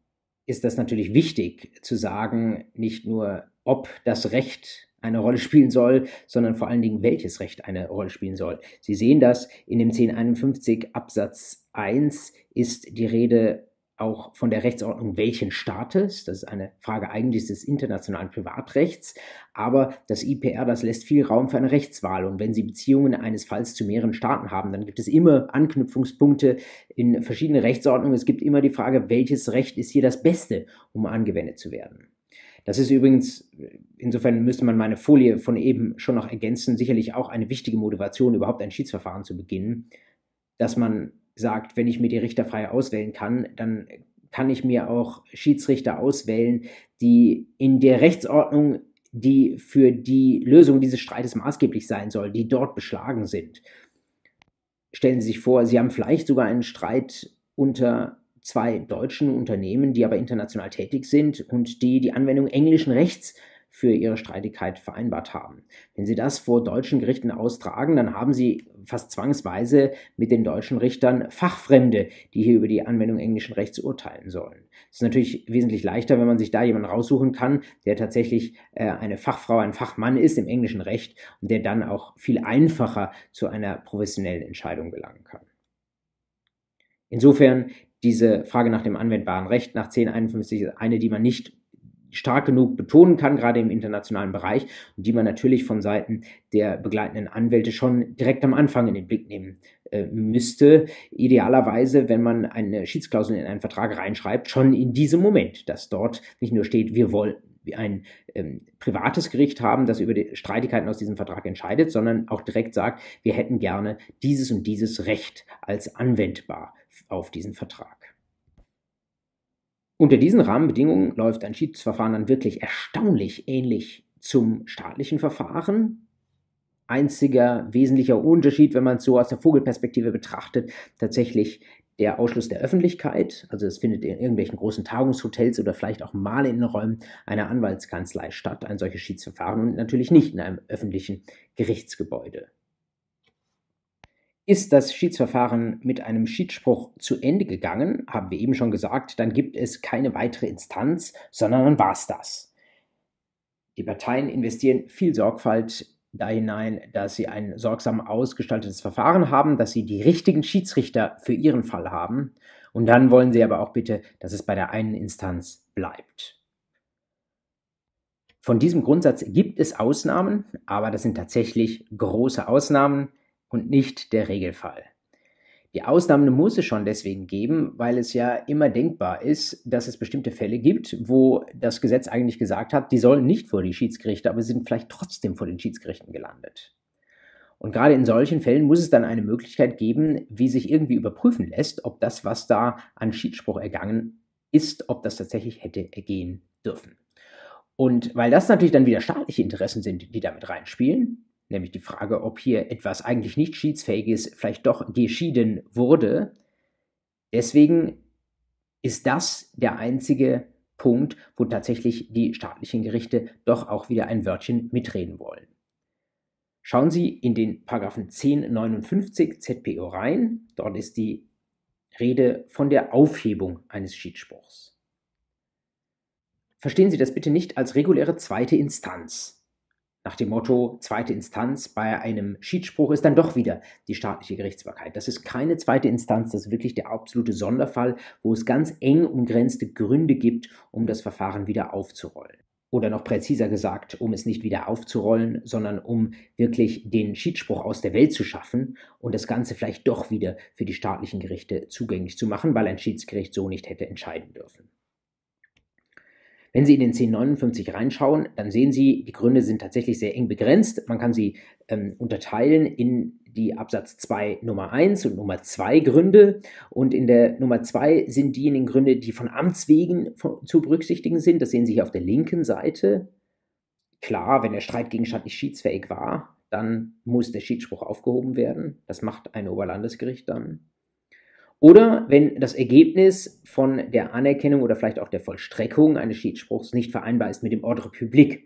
S1: ist das natürlich wichtig zu sagen, nicht nur, ob das Recht eine Rolle spielen soll, sondern vor allen Dingen, welches Recht eine Rolle spielen soll. Sie sehen das in dem 1051 Absatz 1 ist die Rede auch von der Rechtsordnung welchen Staates. Das ist eine Frage eigentlich des internationalen Privatrechts. Aber das IPR, das lässt viel Raum für eine Rechtswahl. Und wenn Sie Beziehungen eines Falls zu mehreren Staaten haben, dann gibt es immer Anknüpfungspunkte in verschiedene Rechtsordnungen. Es gibt immer die Frage, welches Recht ist hier das Beste, um angewendet zu werden. Das ist übrigens, insofern müsste man meine Folie von eben schon noch ergänzen, sicherlich auch eine wichtige Motivation, überhaupt ein Schiedsverfahren zu beginnen, dass man sagt, wenn ich mir die Richter frei auswählen kann, dann kann ich mir auch Schiedsrichter auswählen, die in der Rechtsordnung, die für die Lösung dieses Streites maßgeblich sein soll, die dort beschlagen sind. Stellen Sie sich vor, Sie haben vielleicht sogar einen Streit unter zwei deutschen Unternehmen, die aber international tätig sind und die die Anwendung englischen Rechts für ihre Streitigkeit vereinbart haben. Wenn Sie das vor deutschen Gerichten austragen, dann haben Sie fast zwangsweise mit den deutschen Richtern Fachfremde, die hier über die Anwendung englischen Rechts urteilen sollen. Es ist natürlich wesentlich leichter, wenn man sich da jemanden raussuchen kann, der tatsächlich äh, eine Fachfrau, ein Fachmann ist im englischen Recht und der dann auch viel einfacher zu einer professionellen Entscheidung gelangen kann. Insofern diese Frage nach dem anwendbaren Recht nach 1051 ist eine, die man nicht stark genug betonen kann, gerade im internationalen Bereich, und die man natürlich von Seiten der begleitenden Anwälte schon direkt am Anfang in den Blick nehmen äh, müsste. Idealerweise, wenn man eine Schiedsklausel in einen Vertrag reinschreibt, schon in diesem Moment, dass dort nicht nur steht, wir wollen ein ähm, privates Gericht haben, das über die Streitigkeiten aus diesem Vertrag entscheidet, sondern auch direkt sagt, wir hätten gerne dieses und dieses Recht als anwendbar auf diesen Vertrag. Unter diesen Rahmenbedingungen läuft ein Schiedsverfahren dann wirklich erstaunlich ähnlich zum staatlichen Verfahren. Einziger wesentlicher Unterschied, wenn man es so aus der Vogelperspektive betrachtet, tatsächlich der Ausschluss der Öffentlichkeit. Also es findet in irgendwelchen großen Tagungshotels oder vielleicht auch mal in den Räumen einer Anwaltskanzlei statt, ein solches Schiedsverfahren und natürlich nicht in einem öffentlichen Gerichtsgebäude. Ist das Schiedsverfahren mit einem Schiedsspruch zu Ende gegangen, haben wir eben schon gesagt, dann gibt es keine weitere Instanz, sondern dann war es das. Die Parteien investieren viel Sorgfalt da hinein, dass sie ein sorgsam ausgestaltetes Verfahren haben, dass sie die richtigen Schiedsrichter für ihren Fall haben. Und dann wollen sie aber auch bitte, dass es bei der einen Instanz bleibt. Von diesem Grundsatz gibt es Ausnahmen, aber das sind tatsächlich große Ausnahmen und nicht der Regelfall. Die Ausnahmen muss es schon deswegen geben, weil es ja immer denkbar ist, dass es bestimmte Fälle gibt, wo das Gesetz eigentlich gesagt hat, die sollen nicht vor die Schiedsgerichte, aber sind vielleicht trotzdem vor den Schiedsgerichten gelandet. Und gerade in solchen Fällen muss es dann eine Möglichkeit geben, wie sich irgendwie überprüfen lässt, ob das, was da an Schiedsspruch ergangen ist, ob das tatsächlich hätte ergehen dürfen. Und weil das natürlich dann wieder staatliche Interessen sind, die damit reinspielen, nämlich die Frage, ob hier etwas eigentlich nicht schiedsfähiges vielleicht doch geschieden wurde, deswegen ist das der einzige Punkt, wo tatsächlich die staatlichen Gerichte doch auch wieder ein Wörtchen mitreden wollen. Schauen Sie in den Paragraphen 1059 ZPO rein. Dort ist die Rede von der Aufhebung eines Schiedsspruchs. Verstehen Sie das bitte nicht als reguläre zweite Instanz. Nach dem Motto, zweite Instanz bei einem Schiedsspruch ist dann doch wieder die staatliche Gerichtsbarkeit. Das ist keine zweite Instanz, das ist wirklich der absolute Sonderfall, wo es ganz eng umgrenzte Gründe gibt, um das Verfahren wieder aufzurollen oder noch präziser gesagt, um es nicht wieder aufzurollen, sondern um wirklich den Schiedsspruch aus der Welt zu schaffen und das Ganze vielleicht doch wieder für die staatlichen Gerichte zugänglich zu machen, weil ein Schiedsgericht so nicht hätte entscheiden dürfen. Wenn Sie in den 1059 reinschauen, dann sehen Sie, die Gründe sind tatsächlich sehr eng begrenzt. Man kann sie ähm, unterteilen in die Absatz 2 Nummer 1 und Nummer 2 Gründe. Und in der Nummer 2 sind diejenigen Gründe, die von Amts wegen zu berücksichtigen sind. Das sehen Sie hier auf der linken Seite. Klar, wenn der Streitgegenstand nicht schiedsfähig war, dann muss der Schiedsspruch aufgehoben werden. Das macht ein Oberlandesgericht dann. Oder wenn das Ergebnis von der Anerkennung oder vielleicht auch der Vollstreckung eines Schiedsspruchs nicht vereinbar ist mit dem Ordre public.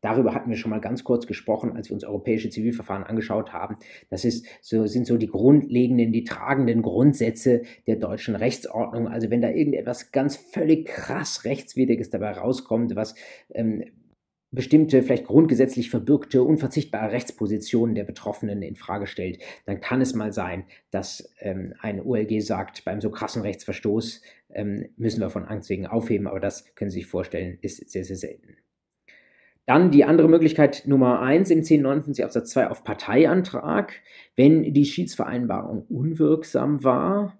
S1: Darüber hatten wir schon mal ganz kurz gesprochen, als wir uns europäische Zivilverfahren angeschaut haben. Das ist so, sind so die grundlegenden, die tragenden Grundsätze der deutschen Rechtsordnung. Also wenn da irgendetwas ganz völlig krass Rechtswidriges dabei rauskommt, was ähm, bestimmte, vielleicht grundgesetzlich verbürgte, unverzichtbare Rechtspositionen der Betroffenen in Frage stellt, dann kann es mal sein, dass ähm, ein OLG sagt, beim so krassen Rechtsverstoß ähm, müssen wir von Angst wegen aufheben, aber das können Sie sich vorstellen, ist sehr, sehr selten. Dann die andere Möglichkeit Nummer eins im 1059 Absatz 2 auf Parteiantrag, wenn die Schiedsvereinbarung unwirksam war,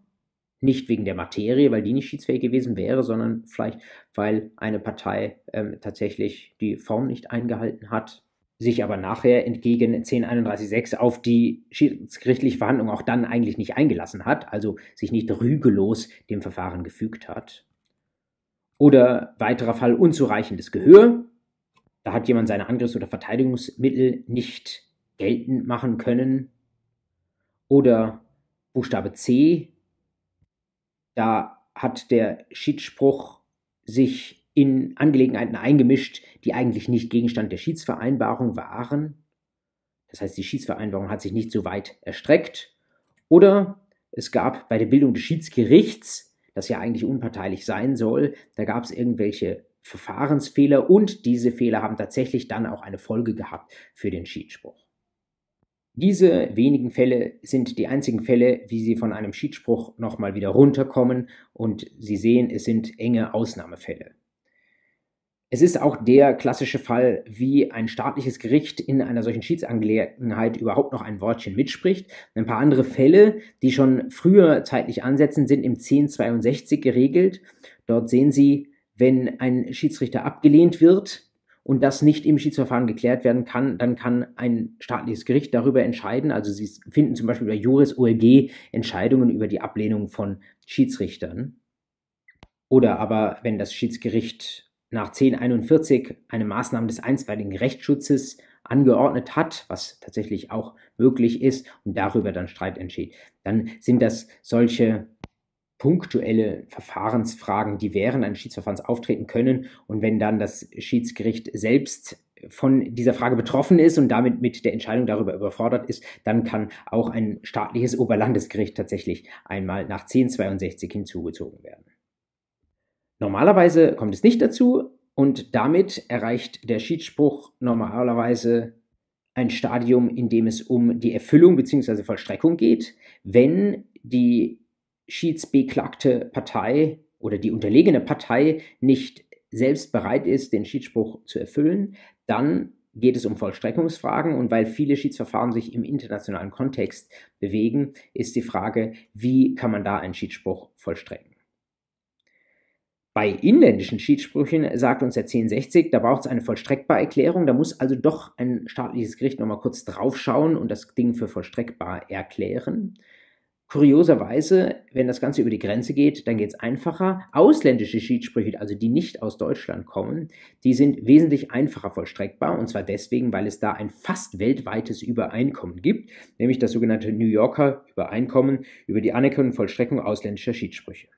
S1: nicht wegen der Materie, weil die nicht schiedsfähig gewesen wäre, sondern vielleicht, weil eine Partei ähm, tatsächlich die Form nicht eingehalten hat, sich aber nachher entgegen 1031.6 auf die schiedsgerichtliche Verhandlung auch dann eigentlich nicht eingelassen hat, also sich nicht rügelos dem Verfahren gefügt hat. Oder weiterer Fall unzureichendes Gehör, da hat jemand seine Angriffs- oder Verteidigungsmittel nicht geltend machen können. Oder Buchstabe C, da hat der Schiedsspruch sich in Angelegenheiten eingemischt, die eigentlich nicht Gegenstand der Schiedsvereinbarung waren. Das heißt, die Schiedsvereinbarung hat sich nicht so weit erstreckt. Oder es gab bei der Bildung des Schiedsgerichts, das ja eigentlich unparteilich sein soll, da gab es irgendwelche Verfahrensfehler und diese Fehler haben tatsächlich dann auch eine Folge gehabt für den Schiedsspruch. Diese wenigen Fälle sind die einzigen Fälle, wie sie von einem Schiedsspruch nochmal wieder runterkommen und Sie sehen, es sind enge Ausnahmefälle. Es ist auch der klassische Fall, wie ein staatliches Gericht in einer solchen Schiedsangelegenheit überhaupt noch ein Wortchen mitspricht. Ein paar andere Fälle, die schon früher zeitlich ansetzen, sind im 1062 geregelt. Dort sehen Sie, wenn ein Schiedsrichter abgelehnt wird und das nicht im Schiedsverfahren geklärt werden kann, dann kann ein staatliches Gericht darüber entscheiden. Also Sie finden zum Beispiel bei Juris OLG Entscheidungen über die Ablehnung von Schiedsrichtern. Oder aber, wenn das Schiedsgericht nach 1041 eine Maßnahme des einstweiligen Rechtsschutzes angeordnet hat, was tatsächlich auch möglich ist und darüber dann Streit entsteht, dann sind das solche punktuelle Verfahrensfragen, die während eines Schiedsverfahrens auftreten können. Und wenn dann das Schiedsgericht selbst von dieser Frage betroffen ist und damit mit der Entscheidung darüber überfordert ist, dann kann auch ein staatliches Oberlandesgericht tatsächlich einmal nach 1062 hinzugezogen werden. Normalerweise kommt es nicht dazu und damit erreicht der Schiedsspruch normalerweise ein Stadium, in dem es um die Erfüllung bzw. Vollstreckung geht, wenn die schiedsbeklagte Partei oder die unterlegene Partei nicht selbst bereit ist, den Schiedsspruch zu erfüllen, dann geht es um Vollstreckungsfragen und weil viele Schiedsverfahren sich im internationalen Kontext bewegen, ist die Frage, wie kann man da einen Schiedsspruch vollstrecken. Bei inländischen Schiedssprüchen sagt uns der 1060, da braucht es eine vollstreckbare Erklärung, da muss also doch ein staatliches Gericht nochmal kurz draufschauen und das Ding für vollstreckbar erklären. Kurioserweise, wenn das Ganze über die Grenze geht, dann geht es einfacher. Ausländische Schiedssprüche, also die nicht aus Deutschland kommen, die sind wesentlich einfacher vollstreckbar. Und zwar deswegen, weil es da ein fast weltweites Übereinkommen gibt, nämlich das sogenannte New Yorker Übereinkommen über die Anerkennung und Vollstreckung ausländischer Schiedssprüche.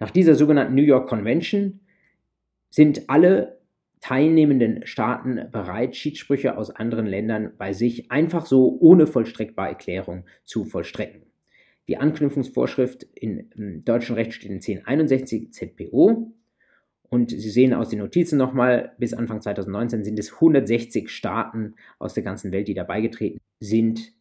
S1: Nach dieser sogenannten New York Convention sind alle teilnehmenden Staaten bereit, Schiedssprüche aus anderen Ländern bei sich einfach so ohne vollstreckbare Erklärung zu vollstrecken. Die Anknüpfungsvorschrift im deutschen Recht steht in 1061 ZPO. Und Sie sehen aus den Notizen nochmal, bis Anfang 2019 sind es 160 Staaten aus der ganzen Welt, die da beigetreten sind.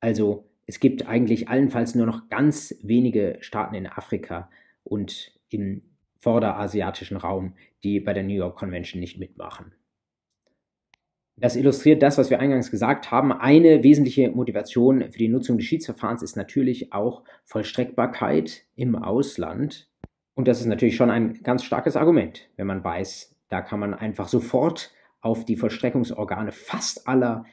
S1: Also es gibt eigentlich allenfalls nur noch ganz wenige Staaten in Afrika und im vorderasiatischen Raum, die bei der New York Convention nicht mitmachen. Das illustriert das, was wir eingangs gesagt haben. Eine wesentliche Motivation für die Nutzung des Schiedsverfahrens ist natürlich auch Vollstreckbarkeit im Ausland. Und das ist natürlich schon ein ganz starkes Argument, wenn man weiß, da kann man einfach sofort auf die Vollstreckungsorgane fast aller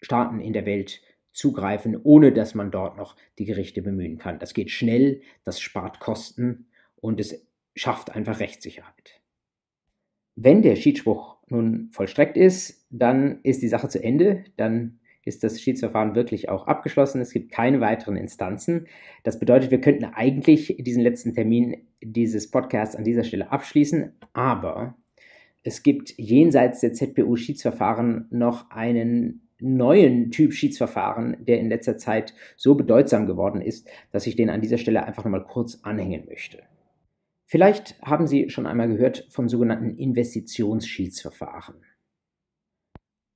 S1: Staaten in der Welt zugreifen, ohne dass man dort noch die Gerichte bemühen kann. Das geht schnell, das spart Kosten und es schafft einfach Rechtssicherheit. Wenn der Schiedsspruch nun vollstreckt ist, dann ist die Sache zu Ende, dann ist das Schiedsverfahren wirklich auch abgeschlossen. Es gibt keine weiteren Instanzen. Das bedeutet, wir könnten eigentlich diesen letzten Termin dieses Podcasts an dieser Stelle abschließen, aber es gibt jenseits der ZPU-Schiedsverfahren noch einen neuen Typ Schiedsverfahren, der in letzter Zeit so bedeutsam geworden ist, dass ich den an dieser Stelle einfach nochmal kurz anhängen möchte. Vielleicht haben Sie schon einmal gehört von sogenannten Investitionsschiedsverfahren.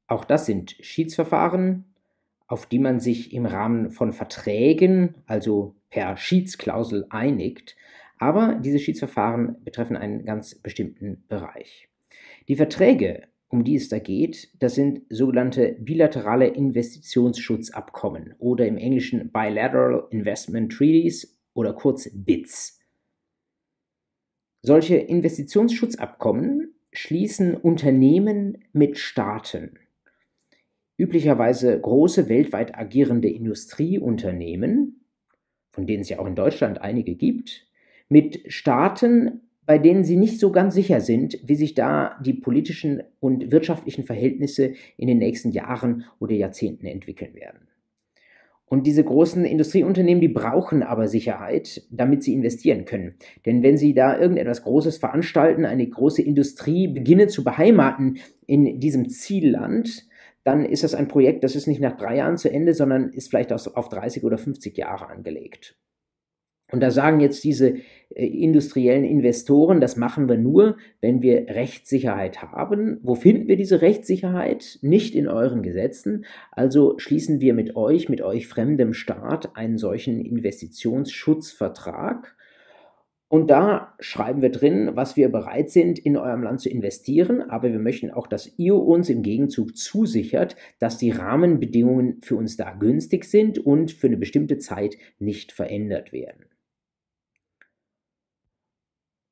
S1: Auch das sind Schiedsverfahren, auf die man sich im Rahmen von Verträgen, also per Schiedsklausel, einigt, aber diese Schiedsverfahren betreffen einen ganz bestimmten Bereich. Die Verträge, um die es da geht, das sind sogenannte bilaterale Investitionsschutzabkommen oder im Englischen Bilateral Investment Treaties oder kurz BITS. Solche Investitionsschutzabkommen schließen Unternehmen mit Staaten. Üblicherweise große weltweit agierende Industrieunternehmen, von denen es ja auch in Deutschland einige gibt, mit Staaten, bei denen sie nicht so ganz sicher sind, wie sich da die politischen und wirtschaftlichen Verhältnisse in den nächsten Jahren oder Jahrzehnten entwickeln werden. Und diese großen Industrieunternehmen, die brauchen aber Sicherheit, damit sie investieren können. Denn wenn sie da irgendetwas Großes veranstalten, eine große Industrie beginnen zu beheimaten in diesem Zielland, dann ist das ein Projekt, das ist nicht nach drei Jahren zu Ende, sondern ist vielleicht auf 30 oder 50 Jahre angelegt. Und da sagen jetzt diese äh, industriellen Investoren, das machen wir nur, wenn wir Rechtssicherheit haben. Wo finden wir diese Rechtssicherheit? Nicht in euren Gesetzen. Also schließen wir mit euch, mit euch fremdem Staat, einen solchen Investitionsschutzvertrag. Und da schreiben wir drin, was wir bereit sind, in eurem Land zu investieren, aber wir möchten auch, dass ihr uns im Gegenzug zusichert, dass die Rahmenbedingungen für uns da günstig sind und für eine bestimmte Zeit nicht verändert werden.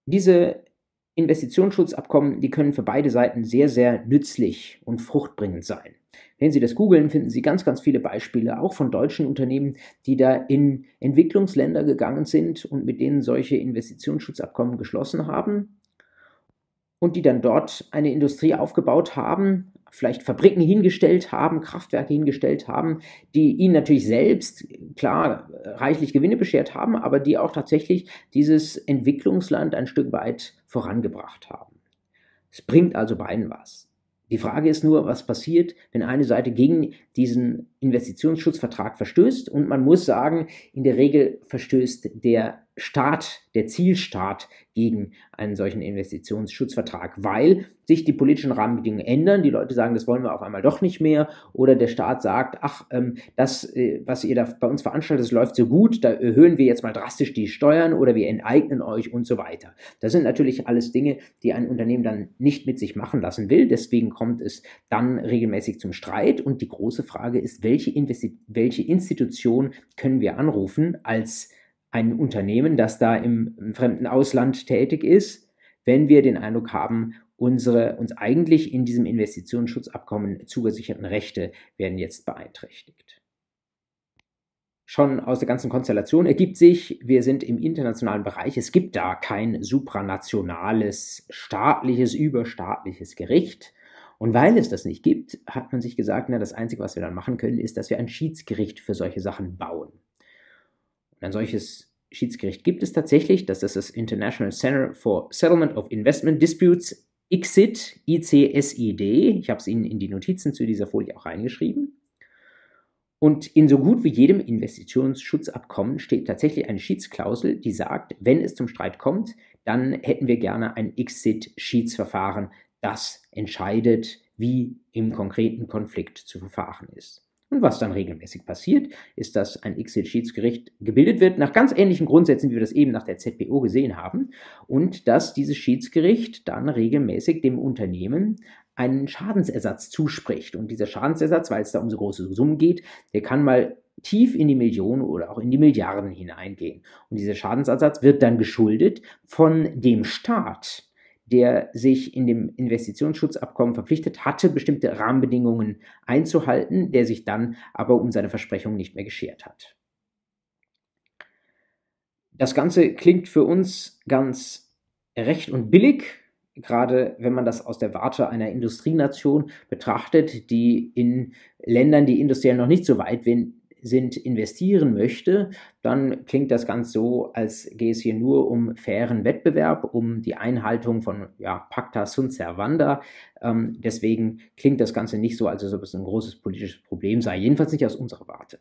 S1: Diese Investitionsschutzabkommen, die können für beide Seiten sehr, sehr nützlich und fruchtbringend sein. Wenn Sie das googeln, finden Sie ganz, ganz viele Beispiele, auch von deutschen Unternehmen, die da in Entwicklungsländer gegangen sind und mit denen solche Investitionsschutzabkommen geschlossen haben und die dann dort eine Industrie aufgebaut haben, vielleicht Fabriken hingestellt haben, Kraftwerke hingestellt haben, die ihnen natürlich selbst, klar, reichlich Gewinne beschert haben, aber die auch tatsächlich dieses Entwicklungsland ein Stück weit vorangebracht haben. Es bringt also beiden was. Die Frage ist nur, was passiert, wenn eine Seite gegen diesen Investitionsschutzvertrag verstößt. Und man muss sagen, in der Regel verstößt der Staat, der Zielstaat gegen einen solchen Investitionsschutzvertrag, weil sich die politischen Rahmenbedingungen ändern. Die Leute sagen, das wollen wir auf einmal doch nicht mehr. Oder der Staat sagt, ach, ähm, das, äh, was ihr da bei uns veranstaltet, das läuft so gut, da erhöhen wir jetzt mal drastisch die Steuern oder wir enteignen euch und so weiter. Das sind natürlich alles Dinge, die ein Unternehmen dann nicht mit sich machen lassen will. Deswegen kommt es dann regelmäßig zum Streit. Und die große Frage ist, welche, Investi welche Institution können wir anrufen als ein Unternehmen, das da im, im fremden Ausland tätig ist, wenn wir den Eindruck haben, unsere uns eigentlich in diesem Investitionsschutzabkommen zugesicherten Rechte werden jetzt beeinträchtigt. Schon aus der ganzen Konstellation ergibt sich, wir sind im internationalen Bereich, es gibt da kein supranationales, staatliches, überstaatliches Gericht. Und weil es das nicht gibt, hat man sich gesagt, na, das Einzige, was wir dann machen können, ist, dass wir ein Schiedsgericht für solche Sachen bauen. Ein solches Schiedsgericht gibt es tatsächlich. Das ist das International Center for Settlement of Investment Disputes, ICSID, ICSID. Ich habe es Ihnen in die Notizen zu dieser Folie auch reingeschrieben. Und in so gut wie jedem Investitionsschutzabkommen steht tatsächlich eine Schiedsklausel, die sagt, wenn es zum Streit kommt, dann hätten wir gerne ein ICSID-Schiedsverfahren, das entscheidet, wie im konkreten Konflikt zu verfahren ist. Und was dann regelmäßig passiert, ist, dass ein XIT-Schiedsgericht gebildet wird, nach ganz ähnlichen Grundsätzen, wie wir das eben nach der ZPO gesehen haben, und dass dieses Schiedsgericht dann regelmäßig dem Unternehmen einen Schadensersatz zuspricht. Und dieser Schadensersatz, weil es da um so große Summen geht, der kann mal tief in die Millionen oder auch in die Milliarden hineingehen. Und dieser Schadensersatz wird dann geschuldet von dem Staat, der sich in dem Investitionsschutzabkommen verpflichtet hatte, bestimmte Rahmenbedingungen einzuhalten, der sich dann aber um seine Versprechung nicht mehr geschert hat. Das Ganze klingt für uns ganz recht und billig, gerade wenn man das aus der Warte einer Industrienation betrachtet, die in Ländern, die industriell noch nicht so weit sind, investieren möchte, dann klingt das ganz so, als gehe es hier nur um fairen Wettbewerb, um die Einhaltung von ja, Pacta sunt servanda. Ähm, deswegen klingt das Ganze nicht so, als ob es ein großes politisches Problem sei, jedenfalls nicht aus unserer Warte.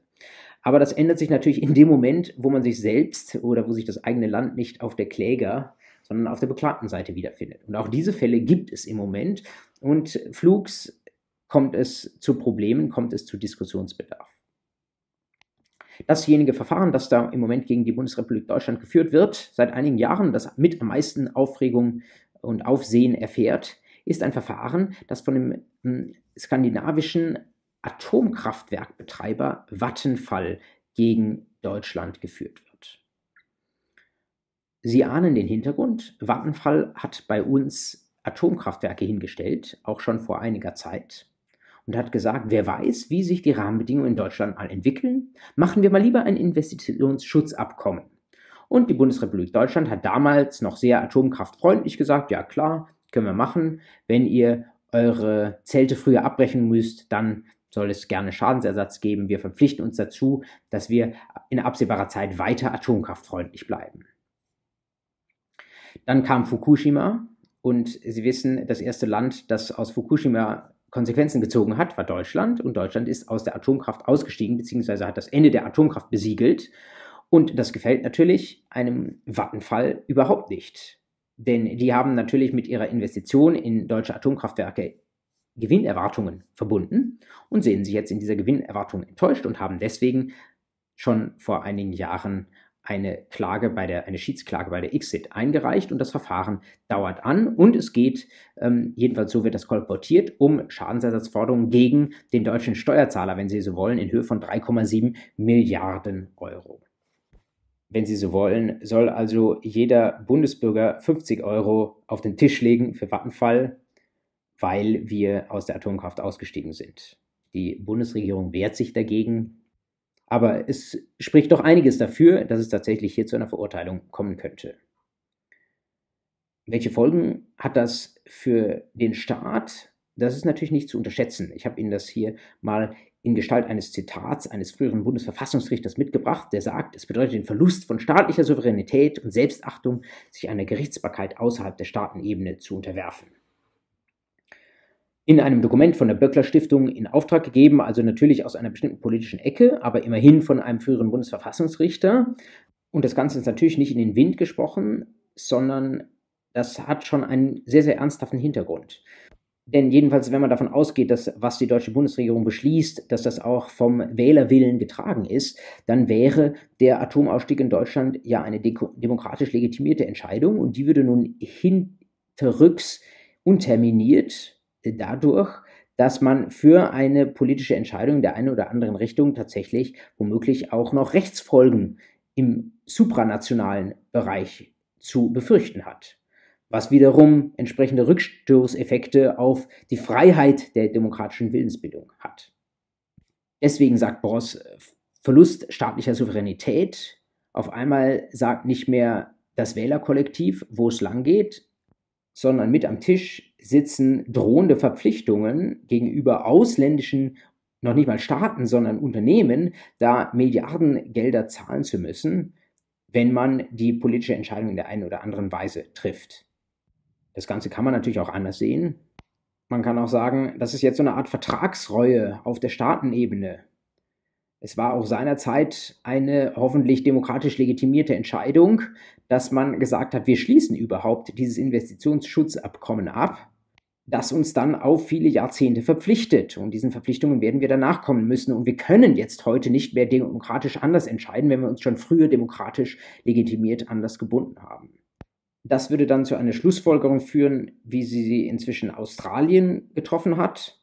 S1: Aber das ändert sich natürlich in dem Moment, wo man sich selbst oder wo sich das eigene Land nicht auf der Kläger, sondern auf der beklagten Seite wiederfindet. Und auch diese Fälle gibt es im Moment. Und flugs kommt es zu Problemen, kommt es zu Diskussionsbedarf. Dasjenige Verfahren, das da im Moment gegen die Bundesrepublik Deutschland geführt wird, seit einigen Jahren, das mit am meisten Aufregung und Aufsehen erfährt, ist ein Verfahren, das von dem hm, skandinavischen Atomkraftwerkbetreiber Vattenfall gegen Deutschland geführt wird. Sie ahnen den Hintergrund. Vattenfall hat bei uns Atomkraftwerke hingestellt, auch schon vor einiger Zeit und hat gesagt, wer weiß, wie sich die Rahmenbedingungen in Deutschland mal entwickeln, machen wir mal lieber ein Investitionsschutzabkommen. Und die Bundesrepublik Deutschland hat damals noch sehr atomkraftfreundlich gesagt, ja klar, können wir machen. Wenn ihr eure Zelte früher abbrechen müsst, dann soll es gerne Schadensersatz geben. Wir verpflichten uns dazu, dass wir in absehbarer Zeit weiter atomkraftfreundlich bleiben. Dann kam Fukushima und Sie wissen, das erste Land, das aus Fukushima Konsequenzen gezogen hat, war Deutschland. Und Deutschland ist aus der Atomkraft ausgestiegen, beziehungsweise hat das Ende der Atomkraft besiegelt. Und das gefällt natürlich einem Vattenfall überhaupt nicht. Denn die haben natürlich mit ihrer Investition in deutsche Atomkraftwerke Gewinnerwartungen verbunden und sehen sich jetzt in dieser Gewinnerwartung enttäuscht und haben deswegen schon vor einigen Jahren eine Klage bei der, eine Schiedsklage bei der ICSID eingereicht und das Verfahren dauert an und es geht, ähm, jedenfalls so wird das kolportiert, um Schadensersatzforderungen gegen den deutschen Steuerzahler, wenn Sie so wollen, in Höhe von 3,7 Milliarden Euro. Wenn Sie so wollen, soll also jeder Bundesbürger 50 Euro auf den Tisch legen für Vattenfall, weil wir aus der Atomkraft ausgestiegen sind. Die Bundesregierung wehrt sich dagegen, aber es spricht doch einiges dafür, dass es tatsächlich hier zu einer Verurteilung kommen könnte. Welche Folgen hat das für den Staat? Das ist natürlich nicht zu unterschätzen. Ich habe Ihnen das hier mal in Gestalt eines Zitats eines früheren Bundesverfassungsrichters mitgebracht, der sagt, es bedeutet den Verlust von staatlicher Souveränität und Selbstachtung, sich einer Gerichtsbarkeit außerhalb der Staatenebene zu unterwerfen in einem Dokument von der Böckler Stiftung in Auftrag gegeben, also natürlich aus einer bestimmten politischen Ecke, aber immerhin von einem früheren Bundesverfassungsrichter. Und das Ganze ist natürlich nicht in den Wind gesprochen, sondern das hat schon einen sehr, sehr ernsthaften Hintergrund. Denn jedenfalls, wenn man davon ausgeht, dass was die deutsche Bundesregierung beschließt, dass das auch vom Wählerwillen getragen ist, dann wäre der Atomausstieg in Deutschland ja eine demokratisch legitimierte Entscheidung und die würde nun hinterrücks unterminiert dadurch, dass man für eine politische Entscheidung der einen oder anderen Richtung tatsächlich womöglich auch noch Rechtsfolgen im supranationalen Bereich zu befürchten hat was wiederum entsprechende Rückstoßeffekte auf die Freiheit der demokratischen Willensbildung hat. Deswegen sagt Boss, Verlust staatlicher Souveränität. Auf einmal sagt nicht mehr das Wählerkollektiv, wo es lang geht, sondern mit am Tisch sitzen drohende Verpflichtungen gegenüber ausländischen, noch nicht mal Staaten, sondern Unternehmen, da Milliardengelder zahlen zu müssen, wenn man die politische Entscheidung in der einen oder anderen Weise trifft. Das Ganze kann man natürlich auch anders sehen. Man kann auch sagen, das ist jetzt so eine Art Vertragsreue auf der Staatenebene. Es war auch seinerzeit eine hoffentlich demokratisch legitimierte Entscheidung, dass man gesagt hat, wir schließen überhaupt dieses Investitionsschutzabkommen ab, das uns dann auf viele Jahrzehnte verpflichtet. Und diesen Verpflichtungen werden wir danach kommen müssen. Und wir können jetzt heute nicht mehr demokratisch anders entscheiden, wenn wir uns schon früher demokratisch legitimiert anders gebunden haben. Das würde dann zu einer Schlussfolgerung führen, wie sie sie inzwischen Australien getroffen hat.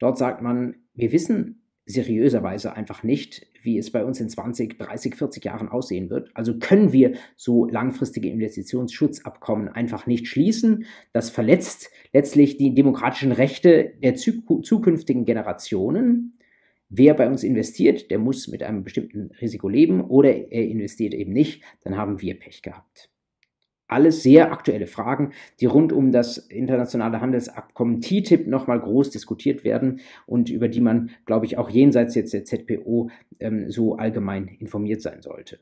S1: Dort sagt man, wir wissen seriöserweise einfach nicht, wie es bei uns in 20, 30, 40 Jahren aussehen wird. Also können wir so langfristige Investitionsschutzabkommen einfach nicht schließen. Das verletzt letztlich die demokratischen Rechte der zukünftigen Generationen. Wer bei uns investiert, der muss mit einem bestimmten Risiko leben oder er investiert eben nicht, dann haben wir Pech gehabt alles sehr aktuelle Fragen, die rund um das internationale Handelsabkommen TTIP nochmal groß diskutiert werden und über die man, glaube ich, auch jenseits jetzt der ZPO ähm, so allgemein informiert sein sollte.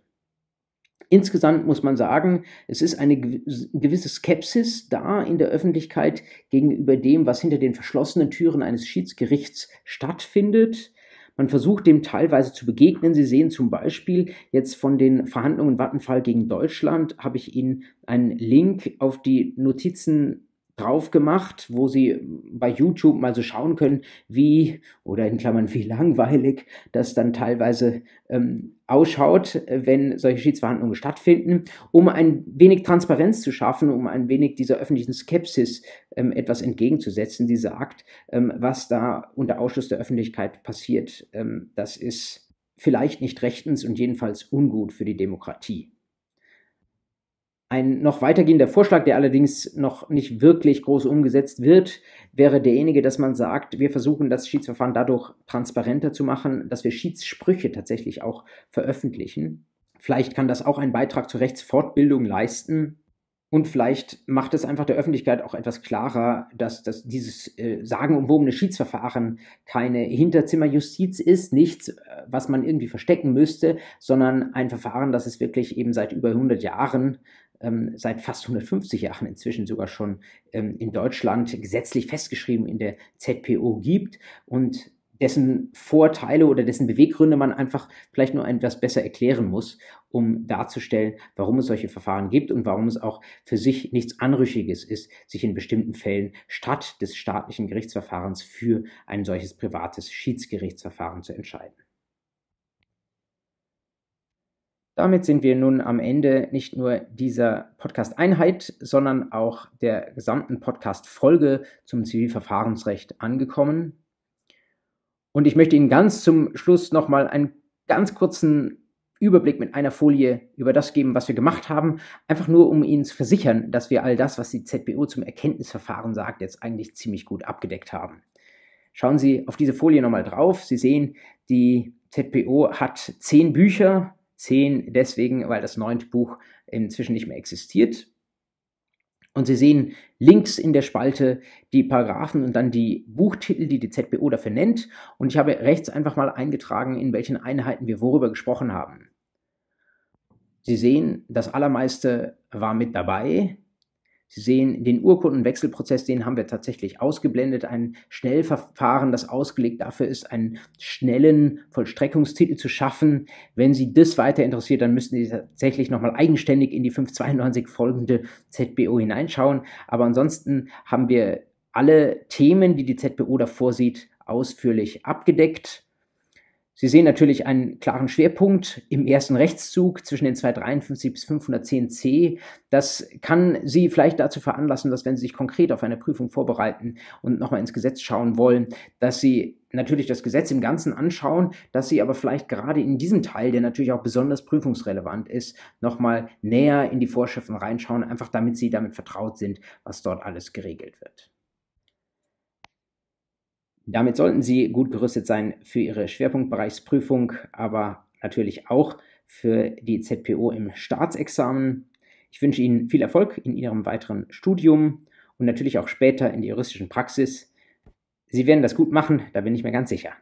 S1: Insgesamt muss man sagen, es ist eine gewisse Skepsis da in der Öffentlichkeit gegenüber dem, was hinter den verschlossenen Türen eines Schiedsgerichts stattfindet. Man versucht dem teilweise zu begegnen. Sie sehen zum Beispiel jetzt von den Verhandlungen Vattenfall gegen Deutschland, habe ich Ihnen einen Link auf die Notizen drauf gemacht, wo Sie bei YouTube mal so schauen können, wie oder in Klammern wie langweilig das dann teilweise ähm, ausschaut, wenn solche Schiedsverhandlungen stattfinden, um ein wenig Transparenz zu schaffen, um ein wenig dieser öffentlichen Skepsis ähm, etwas entgegenzusetzen, die sagt, ähm, was da unter Ausschluss der Öffentlichkeit passiert, ähm, das ist vielleicht nicht rechtens und jedenfalls ungut für die Demokratie. Ein noch weitergehender Vorschlag, der allerdings noch nicht wirklich groß umgesetzt wird, wäre derjenige, dass man sagt, wir versuchen das Schiedsverfahren dadurch transparenter zu machen, dass wir Schiedssprüche tatsächlich auch veröffentlichen. Vielleicht kann das auch einen Beitrag zur Rechtsfortbildung leisten. Und vielleicht macht es einfach der Öffentlichkeit auch etwas klarer, dass, dass dieses äh, sagenumwobene Schiedsverfahren keine Hinterzimmerjustiz ist, nichts, äh, was man irgendwie verstecken müsste, sondern ein Verfahren, das es wirklich eben seit über 100 Jahren seit fast 150 Jahren inzwischen sogar schon ähm, in Deutschland gesetzlich festgeschrieben in der ZPO gibt und dessen Vorteile oder dessen Beweggründe man einfach vielleicht nur etwas besser erklären muss, um darzustellen, warum es solche Verfahren gibt und warum es auch für sich nichts Anrüchiges ist, sich in bestimmten Fällen statt des staatlichen Gerichtsverfahrens für ein solches privates Schiedsgerichtsverfahren zu entscheiden. Damit sind wir nun am Ende nicht nur dieser Podcast-Einheit, sondern auch der gesamten Podcast-Folge zum Zivilverfahrensrecht angekommen. Und ich möchte Ihnen ganz zum Schluss nochmal einen ganz kurzen Überblick mit einer Folie über das geben, was wir gemacht haben, einfach nur um Ihnen zu versichern, dass wir all das, was die ZBO zum Erkenntnisverfahren sagt, jetzt eigentlich ziemlich gut abgedeckt haben. Schauen Sie auf diese Folie nochmal drauf. Sie sehen, die ZPO hat zehn Bücher 10 deswegen, weil das neunte Buch inzwischen nicht mehr existiert. Und Sie sehen links in der Spalte die Paragraphen und dann die Buchtitel, die die ZBO dafür nennt. Und ich habe rechts einfach mal eingetragen, in welchen Einheiten wir worüber gesprochen haben. Sie sehen, das Allermeiste war mit dabei. Sie sehen den Urkundenwechselprozess, den haben wir tatsächlich ausgeblendet. Ein Schnellverfahren, das ausgelegt dafür ist, einen schnellen Vollstreckungstitel zu schaffen. Wenn Sie das weiter interessiert, dann müssten Sie tatsächlich nochmal eigenständig in die 592 folgende ZBO hineinschauen. Aber ansonsten haben wir alle Themen, die die ZBO da vorsieht, ausführlich abgedeckt. Sie sehen natürlich einen klaren Schwerpunkt im ersten Rechtszug zwischen den 253 bis 510c. Das kann Sie vielleicht dazu veranlassen, dass wenn Sie sich konkret auf eine Prüfung vorbereiten und nochmal ins Gesetz schauen wollen, dass Sie natürlich das Gesetz im Ganzen anschauen, dass Sie aber vielleicht gerade in diesem Teil, der natürlich auch besonders prüfungsrelevant ist, nochmal näher in die Vorschriften reinschauen, einfach damit Sie damit vertraut sind, was dort alles geregelt wird. Damit sollten Sie gut gerüstet sein für Ihre Schwerpunktbereichsprüfung, aber natürlich auch für die ZPO im Staatsexamen. Ich wünsche Ihnen viel Erfolg in Ihrem weiteren Studium und natürlich auch später in der juristischen Praxis. Sie werden das gut machen, da bin ich mir ganz sicher.